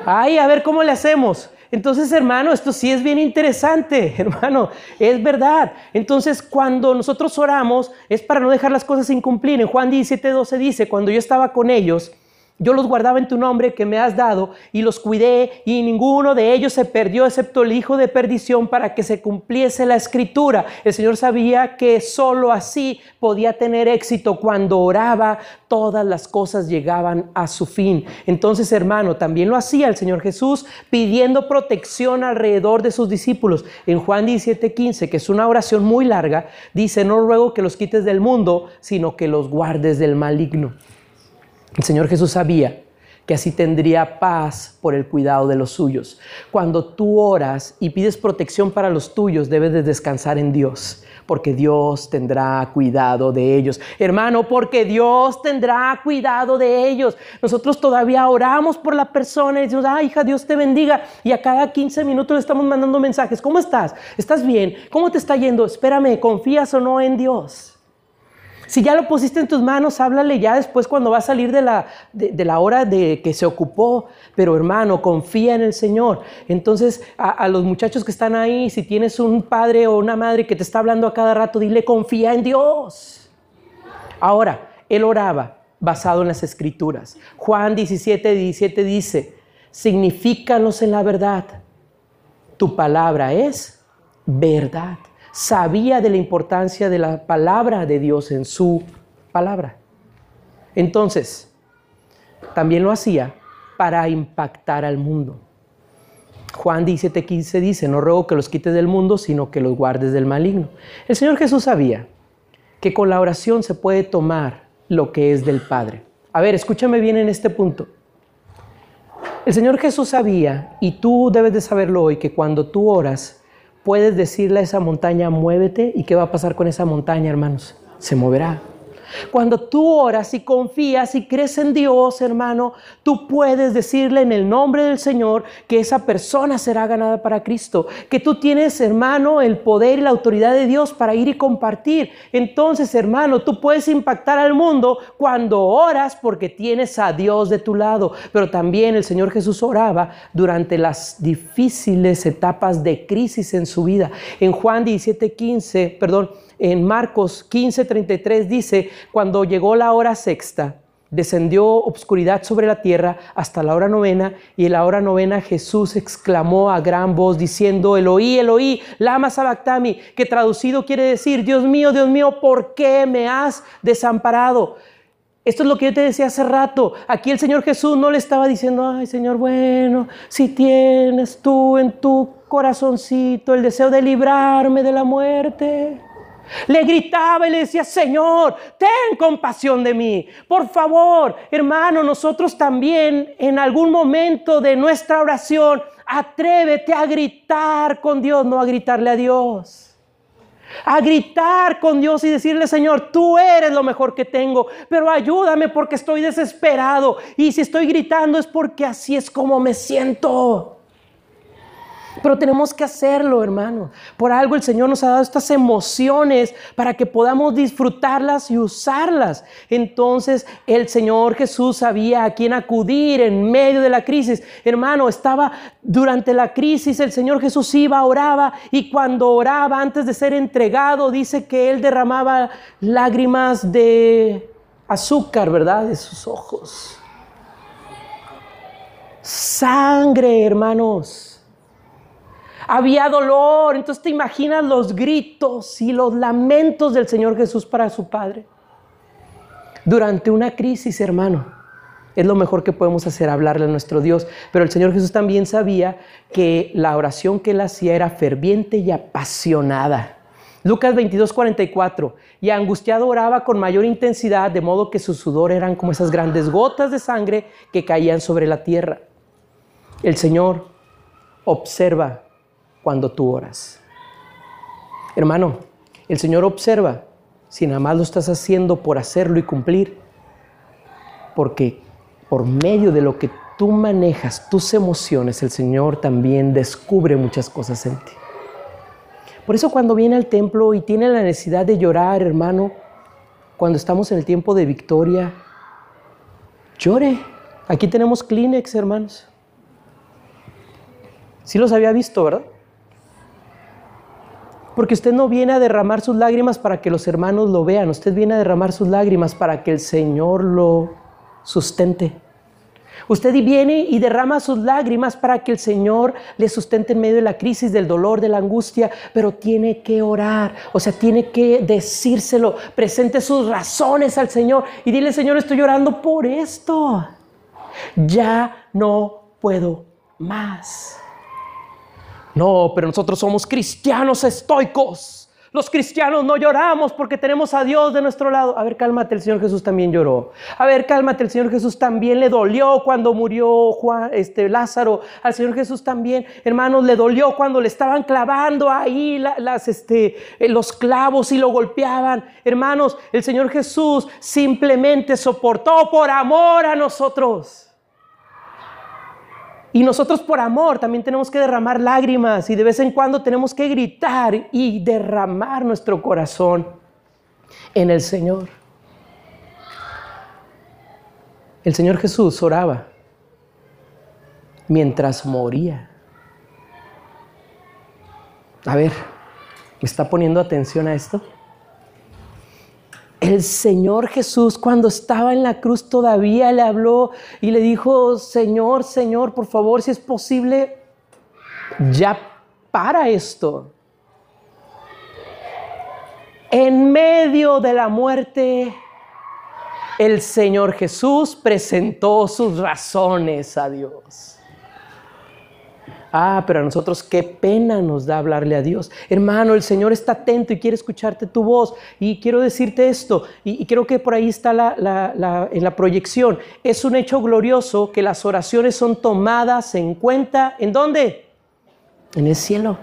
Ay, a ver cómo le hacemos. Entonces, hermano, esto sí es bien interesante, hermano, es verdad. Entonces, cuando nosotros oramos, es para no dejar las cosas sin cumplir. En Juan 17, 12 dice, cuando yo estaba con ellos, yo los guardaba en tu nombre que me has dado y los cuidé y ninguno de ellos se perdió excepto el hijo de perdición para que se cumpliese la escritura. El Señor sabía que sólo así podía tener éxito. Cuando oraba, todas las cosas llegaban a su fin. Entonces, hermano, también lo hacía el Señor Jesús pidiendo protección alrededor de sus discípulos. En Juan 17:15, que es una oración muy larga, dice, no ruego que los quites del mundo, sino que los guardes del maligno. El Señor Jesús sabía que así tendría paz por el cuidado de los suyos. Cuando tú oras y pides protección para los tuyos, debes de descansar en Dios, porque Dios tendrá cuidado de ellos. Hermano, porque Dios tendrá cuidado de ellos. Nosotros todavía oramos por la persona y decimos, ah, hija, Dios te bendiga. Y a cada 15 minutos le estamos mandando mensajes. ¿Cómo estás? ¿Estás bien? ¿Cómo te está yendo? Espérame, ¿confías o no en Dios? Si ya lo pusiste en tus manos, háblale ya después cuando va a salir de la, de, la hora de que se ocupó. Pero hermano, confía en el Señor. Entonces, a, los muchachos que están ahí, si tienes un padre o una madre que te está hablando a cada rato, dile, confía en Dios. Ahora, él oraba basado en las escrituras. Juan 17, 17 dice, signifícanos en la verdad. Tu palabra es verdad sabía de la importancia de la palabra de Dios en su palabra. Entonces, también lo hacía para impactar al mundo. Juan 17:15 dice, no ruego que los quites del mundo, sino que los guardes del maligno. El Señor Jesús sabía que con la oración se puede tomar lo que es del Padre. A ver, escúchame bien en este punto. El Señor Jesús sabía, y tú debes de saberlo hoy, que cuando tú oras, puedes decirle a esa montaña, muévete, ¿y qué va a pasar con esa montaña, hermanos? Se moverá. Cuando tú oras y confías y crees en Dios, hermano, tú puedes decirle en el nombre del Señor que esa persona será ganada para Cristo, que tú tienes, hermano, el poder y la autoridad de Dios para ir y compartir. Entonces, hermano, tú puedes impactar al mundo cuando oras porque tienes a Dios de tu lado. Pero también el Señor Jesús oraba durante las difíciles etapas de crisis en su vida. En Juan 17, 15, perdón, en Marcos 15:33 dice, cuando llegó la hora sexta, descendió obscuridad sobre la tierra hasta la hora novena, y en la hora novena Jesús exclamó a gran voz diciendo, Eloí, Eloí, lama sabactami, que traducido quiere decir, Dios mío, Dios mío, ¿por qué me has desamparado? Esto es lo que yo te decía hace rato. Aquí el Señor Jesús no le estaba diciendo, ay Señor, bueno, si tienes tú en tu corazoncito el deseo de librarme de la muerte. Le gritaba y le decía, Señor, ten compasión de mí. Por favor, hermano, nosotros también en algún momento de nuestra oración, atrévete a gritar con Dios, no a gritarle a Dios. A gritar con Dios y decirle, Señor, tú eres lo mejor que tengo, pero ayúdame porque estoy desesperado. Y si estoy gritando es porque así es como me siento. Pero tenemos que hacerlo, hermano. Por algo el Señor nos ha dado estas emociones para que podamos disfrutarlas y usarlas. Entonces el Señor Jesús sabía a quién acudir en medio de la crisis. Hermano, estaba durante la crisis, el Señor Jesús iba, oraba y cuando oraba antes de ser entregado, dice que Él derramaba lágrimas de azúcar, ¿verdad? De sus ojos. sangre, hermanos. Había dolor, entonces te imaginas los gritos y los lamentos del Señor Jesús para su Padre. Durante una crisis, hermano, es lo mejor que podemos hacer, hablarle a nuestro Dios. Pero el Señor Jesús también sabía que la oración que él hacía era ferviente y apasionada. Lucas 22, 44. Y angustiado oraba con mayor intensidad, de modo que su sudor eran como esas grandes gotas de sangre que caían sobre la tierra. El Señor observa cuando tú oras. Hermano, el Señor observa si nada más lo estás haciendo por hacerlo y cumplir, porque por medio de lo que tú manejas, tus emociones, el Señor también descubre muchas cosas en ti. Por eso cuando viene al templo y tiene la necesidad de llorar, hermano, cuando estamos en el tiempo de victoria, llore. Aquí tenemos Kleenex, hermanos. Sí los había visto, ¿verdad? Porque usted no viene a derramar sus lágrimas para que los hermanos lo vean, usted viene a derramar sus lágrimas para que el Señor lo sustente. Usted viene y derrama sus lágrimas para que el Señor le sustente en medio de la crisis, del dolor, de la angustia, pero tiene que orar, o sea, tiene que decírselo, presente sus razones al Señor y dile, Señor, estoy llorando por esto. Ya no puedo más. No, pero nosotros somos cristianos estoicos. Los cristianos no lloramos porque tenemos a Dios de nuestro lado. A ver, cálmate, el Señor Jesús también lloró. A ver, cálmate, el Señor Jesús también le dolió cuando murió Juan, este, Lázaro. Al Señor Jesús también, hermanos, le dolió cuando le estaban clavando ahí este, eh, los clavos y lo golpeaban. Hermanos, el Señor Jesús simplemente soportó por amor a nosotros. Y nosotros por amor también tenemos que derramar lágrimas y de vez en cuando tenemos que gritar y derramar nuestro corazón en el Señor. El Señor Jesús oraba mientras moría. A ver, ¿me está poniendo atención a esto? El Señor Jesús cuando estaba en la cruz todavía le habló y le dijo, Señor, Señor, por favor, si es posible, ya para esto. En medio de la muerte, el Señor Jesús presentó sus razones a Dios. Ah, pero a nosotros qué pena nos da hablarle a Dios. Hermano, el Señor está atento y quiere escucharte tu voz. Y quiero decirte esto, y, creo que por ahí está en la proyección. Es un hecho glorioso que las oraciones son tomadas en cuenta. ¿En dónde? En el cielo.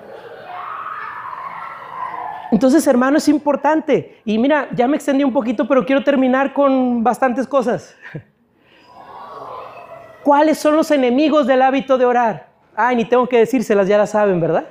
Entonces, hermano, es importante. Y mira, ya me extendí un poquito, pero quiero terminar con bastantes cosas. ¿Cuáles son los enemigos del hábito de orar? Ay, ni tengo que decírselas, ya las saben, ¿verdad?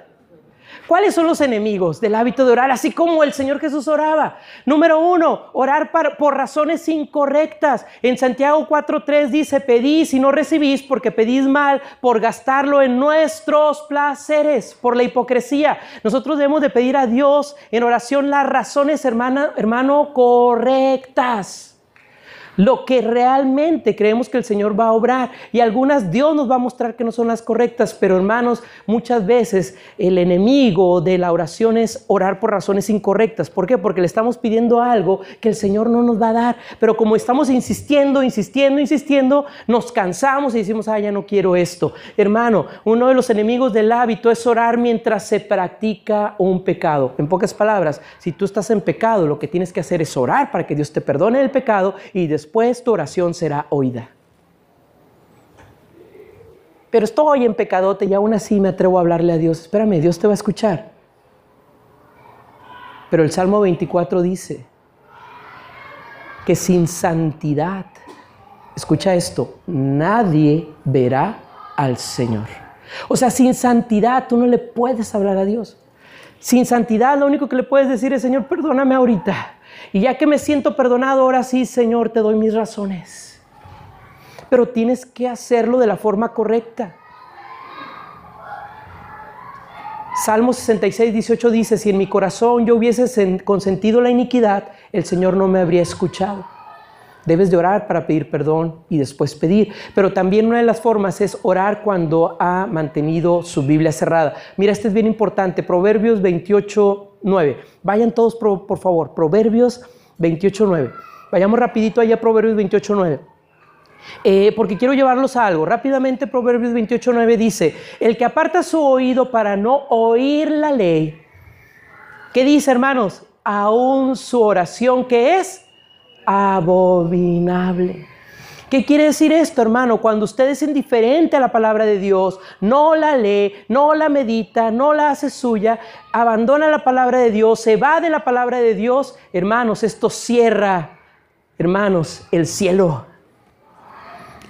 ¿Cuáles son los enemigos del hábito de orar, así como el Señor Jesús oraba? Número uno, orar por razones incorrectas. En Santiago 4.3 dice, pedís y no recibís porque pedís mal por gastarlo en nuestros placeres, por la hipocresía. Nosotros debemos de pedir a Dios en oración las razones, hermana, hermano, correctas lo que realmente creemos que el Señor va a obrar. Y algunas Dios nos va a mostrar que no son las correctas, pero hermanos, muchas veces el enemigo de la oración es orar por razones incorrectas. ¿Por qué? Porque le estamos pidiendo algo que el Señor no nos va a dar. Pero como estamos insistiendo, insistiendo, insistiendo, nos cansamos y decimos, ah, ya no quiero esto. Hermano, uno de los enemigos del hábito es orar mientras se practica un pecado. En pocas palabras, si tú estás en pecado, lo que tienes que hacer es orar para que Dios te perdone el pecado y después después tu oración será oída. Pero estoy en pecadote y aún así me atrevo a hablarle a Dios. Espérame, Dios te va a escuchar. Pero el Salmo 24 dice que sin santidad, escucha esto, nadie verá al Señor. O sea, sin santidad tú no le puedes hablar a Dios. Sin santidad lo único que le puedes decir es, Señor, perdóname ahorita. Y ya que me siento perdonado, ahora sí, Señor, te doy mis razones. Pero tienes que hacerlo de la forma correcta. Salmo 66, 18 dice, si en mi corazón yo hubiese consentido la iniquidad, el Señor no me habría escuchado. Debes de orar para pedir perdón y después pedir. Pero también una de las formas es orar cuando ha mantenido su Biblia cerrada. Mira, este es bien importante. Proverbios 28, 9. Vayan todos, por, favor. Proverbios 28, 9. Vayamos rapidito allá a Proverbios 28, 9. Eh, porque quiero llevarlos a algo. Rápidamente Proverbios 28, 9 dice, el que aparta su oído para no oír la ley. ¿Qué dice, hermanos? Aún su oración que es abominable. ¿Qué quiere decir esto, hermano? Cuando usted es indiferente a la palabra de Dios, no la lee, no la medita, no la hace suya, abandona la palabra de Dios, se va de la palabra de Dios, hermanos, esto cierra, hermanos, el cielo.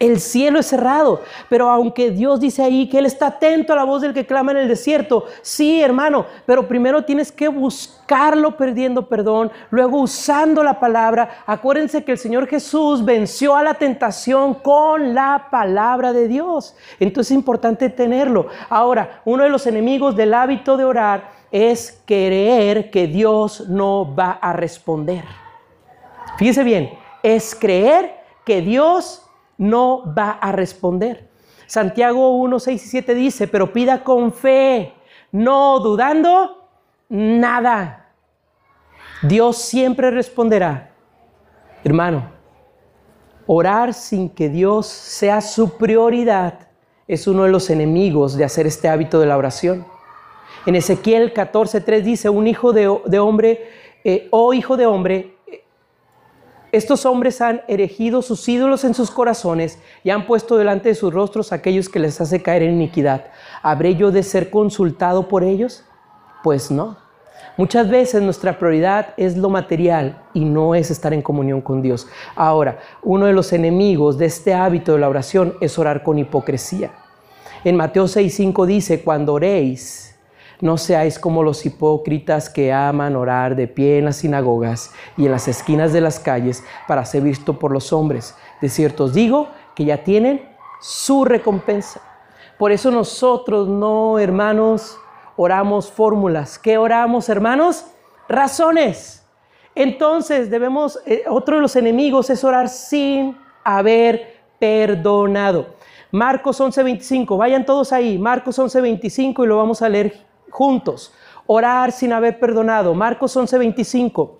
El cielo es cerrado, pero aunque Dios dice ahí que Él está atento a la voz del que clama en el desierto, sí, hermano, pero primero tienes que buscarlo perdiendo perdón, luego usando la palabra. Acuérdense que el Señor Jesús venció a la tentación con la palabra de Dios. Entonces es importante tenerlo. Ahora, uno de los enemigos del hábito de orar es creer que Dios no va a responder. Fíjese bien, es creer que Dios no va a responder. Santiago 1, 6 y 7 dice, pero pida con fe, no dudando nada. Dios siempre responderá. Hermano, orar sin que Dios sea su prioridad es uno de los enemigos de hacer este hábito de la oración. En Ezequiel 14:3 dice, un hijo de, hombre, eh, oh hijo de hombre, estos hombres han erigido sus ídolos en sus corazones y han puesto delante de sus rostros aquellos que les hace caer en iniquidad. ¿Habré yo de ser consultado por ellos? Pues no. Muchas veces nuestra prioridad es lo material y no es estar en comunión con Dios. Ahora, uno de los enemigos de este hábito de la oración es orar con hipocresía. En Mateo 6:5 dice, cuando oréis, no seáis como los hipócritas que aman orar de pie en las sinagogas y en las esquinas de las calles para ser visto por los hombres. De cierto os digo que ya tienen su recompensa. Por eso nosotros no, hermanos, oramos fórmulas. ¿Qué oramos, hermanos? Razones. Entonces debemos, eh, otro de los enemigos es orar sin haber perdonado. Marcos 11:25, vayan todos ahí, Marcos 11:25 y lo vamos a leer juntos. Orar sin haber perdonado. Marcos 11:25.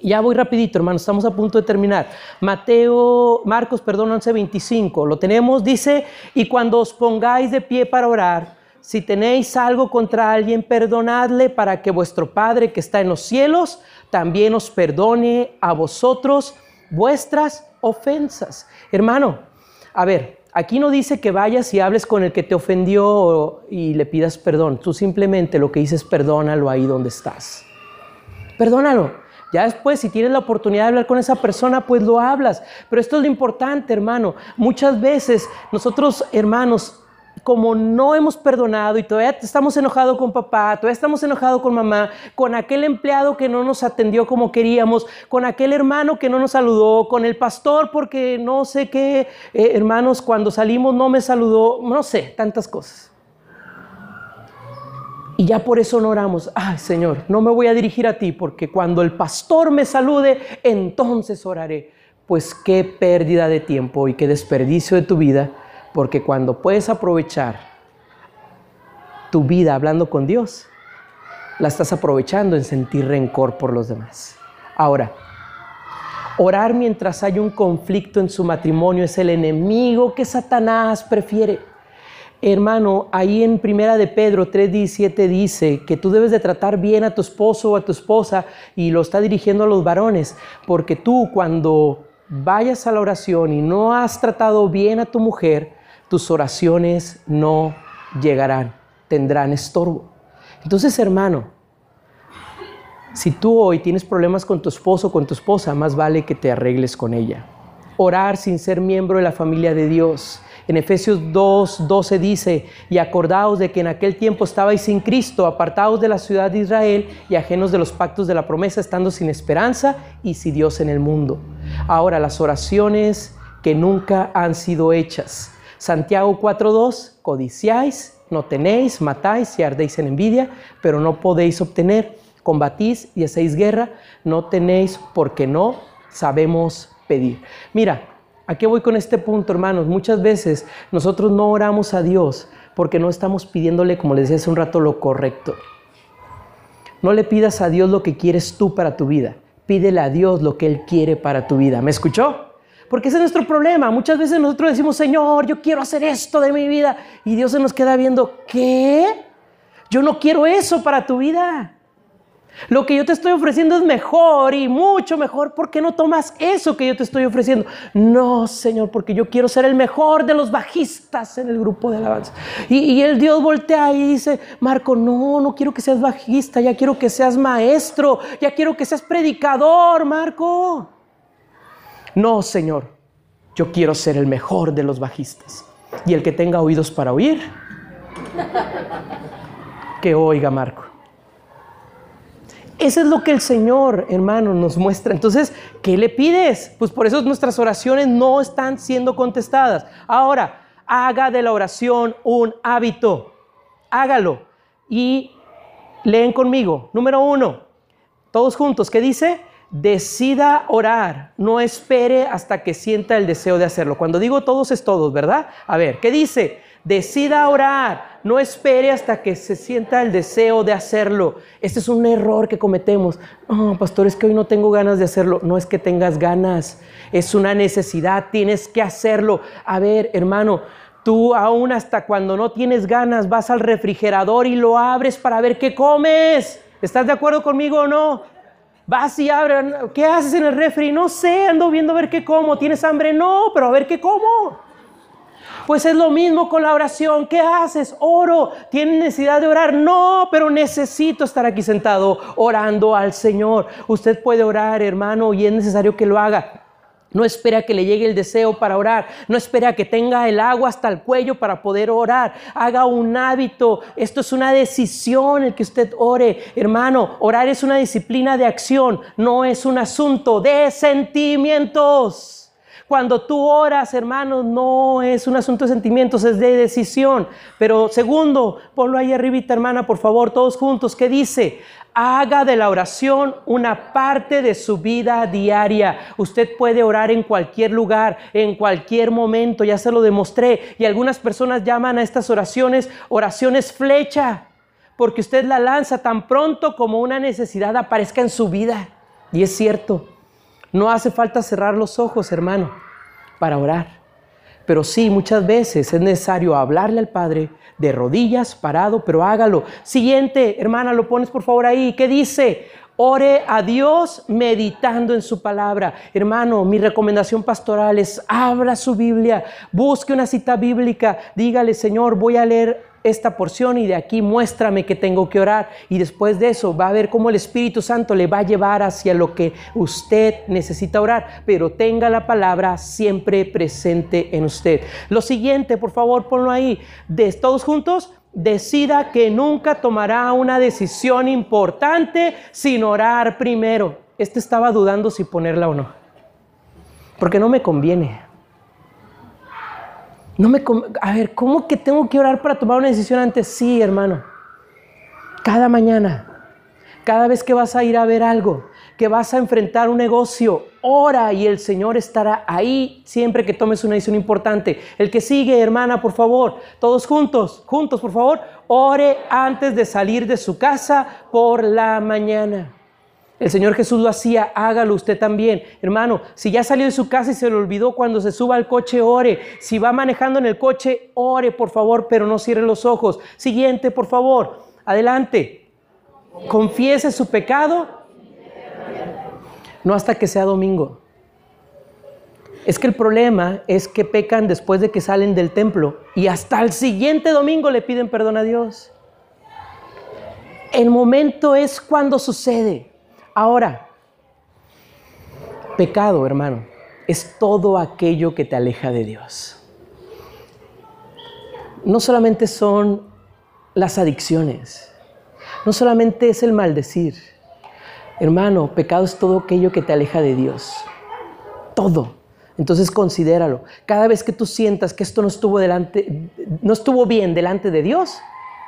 Ya voy rapidito, hermano, estamos a punto de terminar. Mateo, Marcos, perdón, 11:25. Lo tenemos, dice, y cuando os pongáis de pie para orar, si tenéis algo contra alguien, perdonadle para que vuestro Padre que está en los cielos también os perdone a vosotros vuestras ofensas. Hermano, a ver, Aquí no dice que vayas y hables con el que te ofendió y le pidas perdón. Tú simplemente lo que dices, perdónalo ahí donde estás. Perdónalo. Ya después, si tienes la oportunidad de hablar con esa persona, pues lo hablas. Pero esto es lo importante, hermano. Muchas veces nosotros, hermanos, como no hemos perdonado y todavía estamos enojados con papá, todavía estamos enojados con mamá, con aquel empleado que no nos atendió como queríamos, con aquel hermano que no nos saludó, con el pastor porque no sé qué, eh, hermanos, cuando salimos no me saludó, no sé, tantas cosas. Y ya por eso no oramos, ay Señor, no me voy a dirigir a ti porque cuando el pastor me salude, entonces oraré. Pues qué pérdida de tiempo y qué desperdicio de tu vida porque cuando puedes aprovechar tu vida hablando con Dios, la estás aprovechando en sentir rencor por los demás. Ahora, orar mientras hay un conflicto en su matrimonio es el enemigo que Satanás prefiere. Hermano, ahí en Primera de Pedro 3:17 dice que tú debes de tratar bien a tu esposo o a tu esposa y lo está dirigiendo a los varones, porque tú cuando vayas a la oración y no has tratado bien a tu mujer, tus oraciones no llegarán, tendrán estorbo. Entonces, hermano, si tú hoy tienes problemas con tu esposo o con tu esposa, más vale que te arregles con ella. Orar sin ser miembro de la familia de Dios. En Efesios 2, 12 dice, y acordaos de que en aquel tiempo estabais sin Cristo, apartados de la ciudad de Israel y ajenos de los pactos de la promesa, estando sin esperanza y sin Dios en el mundo. Ahora, las oraciones que nunca han sido hechas, Santiago 4.2, codiciáis, no tenéis, matáis y ardéis en envidia, pero no podéis obtener, combatís y hacéis guerra, no tenéis porque no sabemos pedir. Mira, ¿a qué voy con este punto, hermanos? Muchas veces nosotros no oramos a Dios porque no estamos pidiéndole, como les decía hace un rato, lo correcto. No le pidas a Dios lo que quieres tú para tu vida. Pídele a Dios lo que Él quiere para tu vida. ¿Me escuchó? Porque ese es nuestro problema. Muchas veces nosotros decimos, Señor, yo quiero hacer esto de mi vida. Y Dios se nos queda viendo, ¿qué? Yo no quiero eso para tu vida. Lo que yo te estoy ofreciendo es mejor y mucho mejor. ¿Por qué no tomas eso que yo te estoy ofreciendo? No, Señor, porque yo quiero ser el mejor de los bajistas en el grupo de alabanza. Y, el Dios voltea y dice, Marco, no, no quiero que seas bajista, ya quiero que seas maestro, ya quiero que seas predicador, Marco. No, Señor, yo quiero ser el mejor de los bajistas. Y el que tenga oídos para oír, que oiga, Marco. Eso es lo que el Señor, hermano, nos muestra. Entonces, ¿qué le pides? Pues por eso nuestras oraciones no están siendo contestadas. Ahora, haga de la oración un hábito. Hágalo. Y leen conmigo. Número uno, todos juntos, ¿qué dice? Decida orar, no espere hasta que sienta el deseo de hacerlo. Cuando digo todos es todos, ¿verdad? A ver, ¿qué dice? Decida orar, no espere hasta que se sienta el deseo de hacerlo. Este es un error que cometemos. No, pastor, es que hoy no tengo ganas de hacerlo. No es que tengas ganas, es una necesidad, tienes que hacerlo. A ver, hermano, tú aún hasta cuando no tienes ganas vas al refrigerador y lo abres para ver qué comes. ¿Estás de acuerdo conmigo o no? Vas y abres, ¿qué haces en el refri? No sé, ando viendo a ver qué como. ¿Tienes hambre? No, pero a ver qué como. Pues es lo mismo con la oración. ¿Qué haces? Oro. ¿Tienes necesidad de orar? No, pero necesito estar aquí sentado orando al Señor. Usted puede orar, hermano, y es necesario que lo haga. No espera que le llegue el deseo para orar. No espera que tenga el agua hasta el cuello para poder orar. Haga un hábito. Esto es una decisión el que usted ore. Hermano, orar es una disciplina de acción. No es un asunto de sentimientos. Cuando tú oras, hermanos, no es un asunto de sentimientos, es de decisión. Pero segundo, ponlo ahí arribita, hermana, por favor, todos juntos, ¿qué dice? Haga de la oración una parte de su vida diaria. Usted puede orar en cualquier lugar, en cualquier momento, ya se lo demostré. Y algunas personas llaman a estas oraciones oraciones flecha, porque usted la lanza tan pronto como una necesidad aparezca en su vida. Y es cierto, no hace falta cerrar los ojos, hermano, para orar. Pero sí, muchas veces es necesario hablarle al Padre de rodillas, parado, pero hágalo. Siguiente, hermana, lo pones por favor ahí. ¿Qué dice? Ore a Dios meditando en su palabra. Hermano, mi recomendación pastoral es abra su Biblia, busque una cita bíblica, dígale, Señor, voy a leer esta porción y de aquí muéstrame que tengo que orar. Y después de eso va a ver cómo el Espíritu Santo le va a llevar hacia lo que usted necesita orar. Pero tenga la palabra siempre presente en usted. Lo siguiente, por favor, ponlo ahí. De todos juntos, decida que nunca tomará una decisión importante sin orar primero. Este estaba dudando si ponerla o no. Porque no me conviene. No me a ver, ¿cómo que tengo que orar para tomar una decisión antes? Sí, hermano. Cada mañana, cada vez que vas a ir a ver algo, que vas a enfrentar un negocio, ora y el Señor estará ahí siempre que tomes una decisión importante. El que sigue, hermana, por favor, todos juntos, juntos, por favor, ore antes de salir de su casa por la mañana. El Señor Jesús lo hacía, hágalo usted también. Hermano, si ya salió de su casa y se le olvidó cuando se suba al coche, ore. Si va manejando en el coche, ore, por favor, pero no cierre los ojos. Siguiente, por favor. Adelante. Confiese su pecado. No hasta que sea domingo. Es que el problema es que pecan después de que salen del templo y hasta el siguiente domingo le piden perdón a Dios. El momento es cuando sucede. Ahora, pecado, hermano, es todo aquello que te aleja de Dios. No solamente son las adicciones, no solamente es el maldecir. Hermano, pecado es todo aquello que te aleja de Dios. Todo. Entonces considéralo. Cada vez que tú sientas que esto no estuvo delante, no estuvo bien delante de Dios,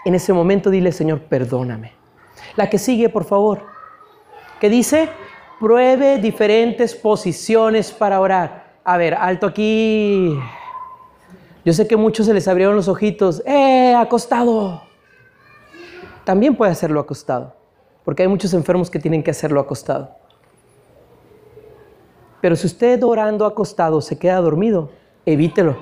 en ese momento dile, Señor, perdóname. La que sigue, por favor que dice, Pruebe diferentes posiciones para orar. A ver, alto aquí. Yo sé que muchos se les abrieron los ojitos. ¡Eh, acostado! También puede hacerlo acostado, porque hay muchos enfermos que tienen que hacerlo acostado. Pero si usted orando acostado se queda dormido, evítelo.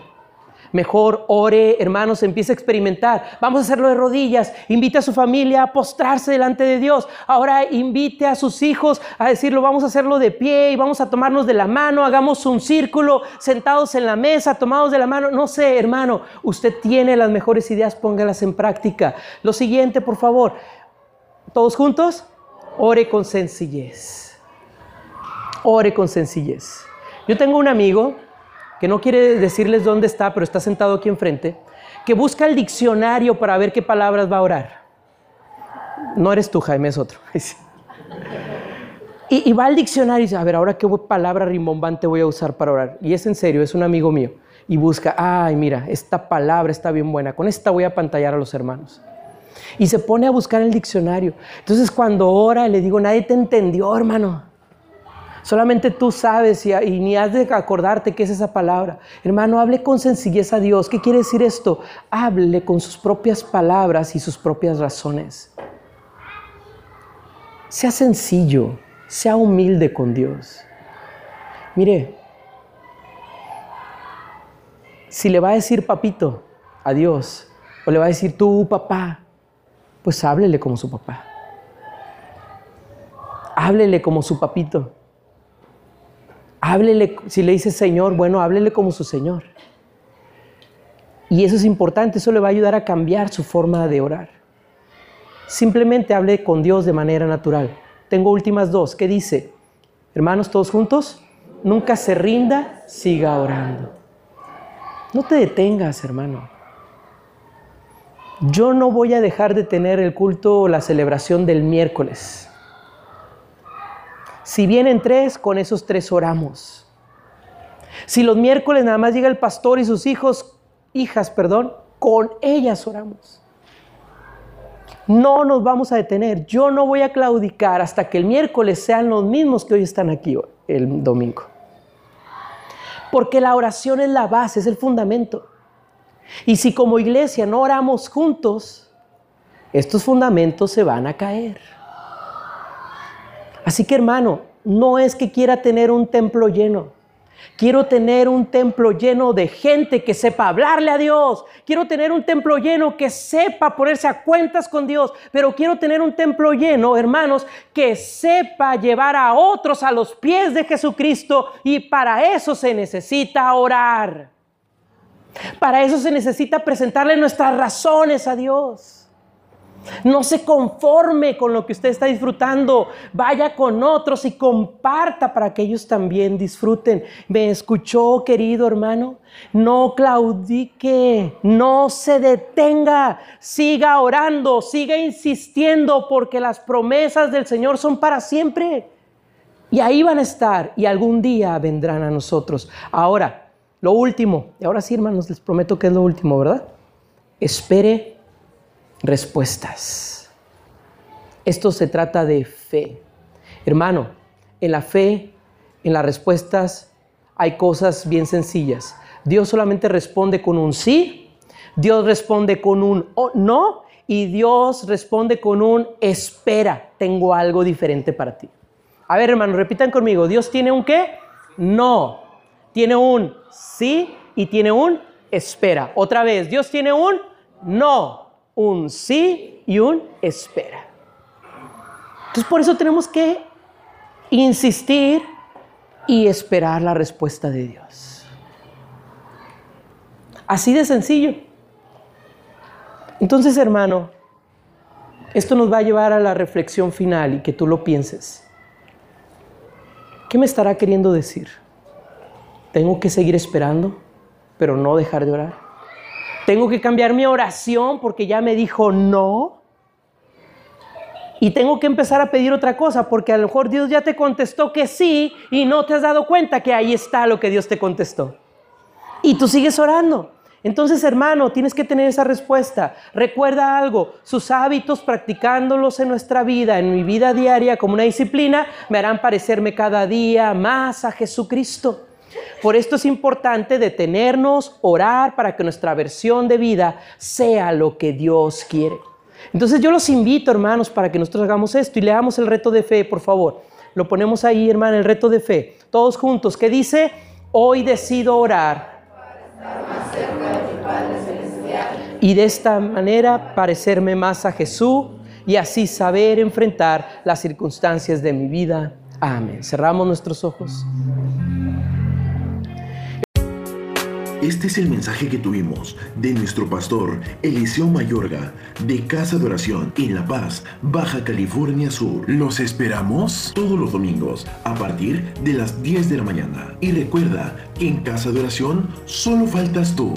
Mejor ore, hermanos, empiece a experimentar. Vamos a hacerlo de rodillas. Invite a su familia a postrarse delante de Dios. Ahora invite a sus hijos a decirlo, vamos a hacerlo de pie y vamos a tomarnos de la mano. Hagamos un círculo sentados en la mesa, tomados de la mano. No sé, hermano, usted tiene las mejores ideas, póngalas en práctica. Lo siguiente, por favor, todos juntos, ore con sencillez. Ore con sencillez. Yo tengo un amigo que no quiere decirles dónde está, pero está sentado aquí enfrente, que busca el diccionario para ver qué palabras va a orar. No eres tú, Jaime, es otro. Y, y va al diccionario y dice, a ver, ahora qué palabra rimbombante voy a usar para orar. Y es en serio, es un amigo mío. Y busca, ay, mira, esta palabra está bien buena, con esta voy a pantallar a los hermanos. Y se pone a buscar el diccionario. Entonces cuando ora, le digo, nadie te entendió, hermano. Solamente tú sabes y, ni has de acordarte qué es esa palabra. Hermano, hable con sencillez a Dios. ¿Qué quiere decir esto? Hable con sus propias palabras y sus propias razones. Sea sencillo, sea humilde con Dios. Mire, si le va a decir papito a Dios, o le va a decir tú papá, pues háblele como su papá. Háblele como su papito. Háblele, si le dice Señor, bueno, háblele como su Señor. Y eso es importante, eso le va a ayudar a cambiar su forma de orar. Simplemente hable con Dios de manera natural. Tengo últimas dos. ¿Qué dice? Hermanos, todos juntos, nunca se rinda, siga orando. No te detengas, hermano. Yo no voy a dejar de tener el culto o la celebración del miércoles. Si vienen tres, con esos tres oramos. Si los miércoles nada más llega el pastor y sus hijos, hijas, perdón, con ellas oramos. No nos vamos a detener. Yo no voy a claudicar hasta que el miércoles sean los mismos que hoy están aquí el domingo. Porque la oración es la base, es el fundamento. Y si como iglesia no oramos juntos, estos fundamentos se van a caer. Así que hermano, no es que quiera tener un templo lleno. Quiero tener un templo lleno de gente que sepa hablarle a Dios. Quiero tener un templo lleno que sepa ponerse a cuentas con Dios. Pero quiero tener un templo lleno, hermanos, que sepa llevar a otros a los pies de Jesucristo. Y para eso se necesita orar. Para eso se necesita presentarle nuestras razones a Dios. No se conforme con lo que usted está disfrutando. Vaya con otros y comparta para que ellos también disfruten. ¿Me escuchó, querido hermano? No claudique, no se detenga. Siga orando, siga insistiendo porque las promesas del Señor son para siempre. Y ahí van a estar y algún día vendrán a nosotros. Ahora, lo último, y ahora sí, hermanos, les prometo que es lo último, ¿verdad? Espere respuestas. Esto se trata de fe. Hermano, en la fe, en las respuestas, hay cosas bien sencillas. Dios solamente responde con un sí, Dios responde con un no y Dios responde con un espera, tengo algo diferente para ti. A ver, hermano, repitan conmigo, Dios tiene un qué? No. Tiene un sí y tiene un espera. Otra vez, Dios tiene un no un sí y un espera. Entonces por eso tenemos que insistir y esperar la respuesta de Dios. Así de sencillo. Entonces, hermano, esto nos va a llevar a la reflexión final y que tú lo pienses. ¿Qué me estará queriendo decir? ¿Tengo que seguir esperando, pero no dejar de orar? Tengo que cambiar mi oración porque ya me dijo no. Y tengo que empezar a pedir otra cosa porque a lo mejor Dios ya te contestó que sí y no te has dado cuenta que ahí está lo que Dios te contestó. Y tú sigues orando. Entonces, hermano, tienes que tener esa respuesta. Recuerda algo, sus hábitos practicándolos en nuestra vida, en mi vida diaria como una disciplina, me harán parecerme cada día más a Jesucristo. Por esto es importante detenernos, orar para que nuestra versión de vida sea lo que Dios quiere. Entonces yo los invito, hermanos, para que nosotros hagamos esto y leamos el reto de fe, por favor. Lo ponemos ahí, hermano, el reto de fe. Todos juntos, ¿Qué dice, hoy decido orar y de esta manera parecerme más a Jesús y así saber enfrentar las circunstancias de mi vida. Amén. Cerramos nuestros ojos. Este es el mensaje que tuvimos de nuestro pastor Eliseo Mayorga de Casa de Oración en La Paz, Baja California Sur. Los esperamos todos los domingos a partir de las 10 de la mañana. Y recuerda que en Casa de Oración solo faltas tú.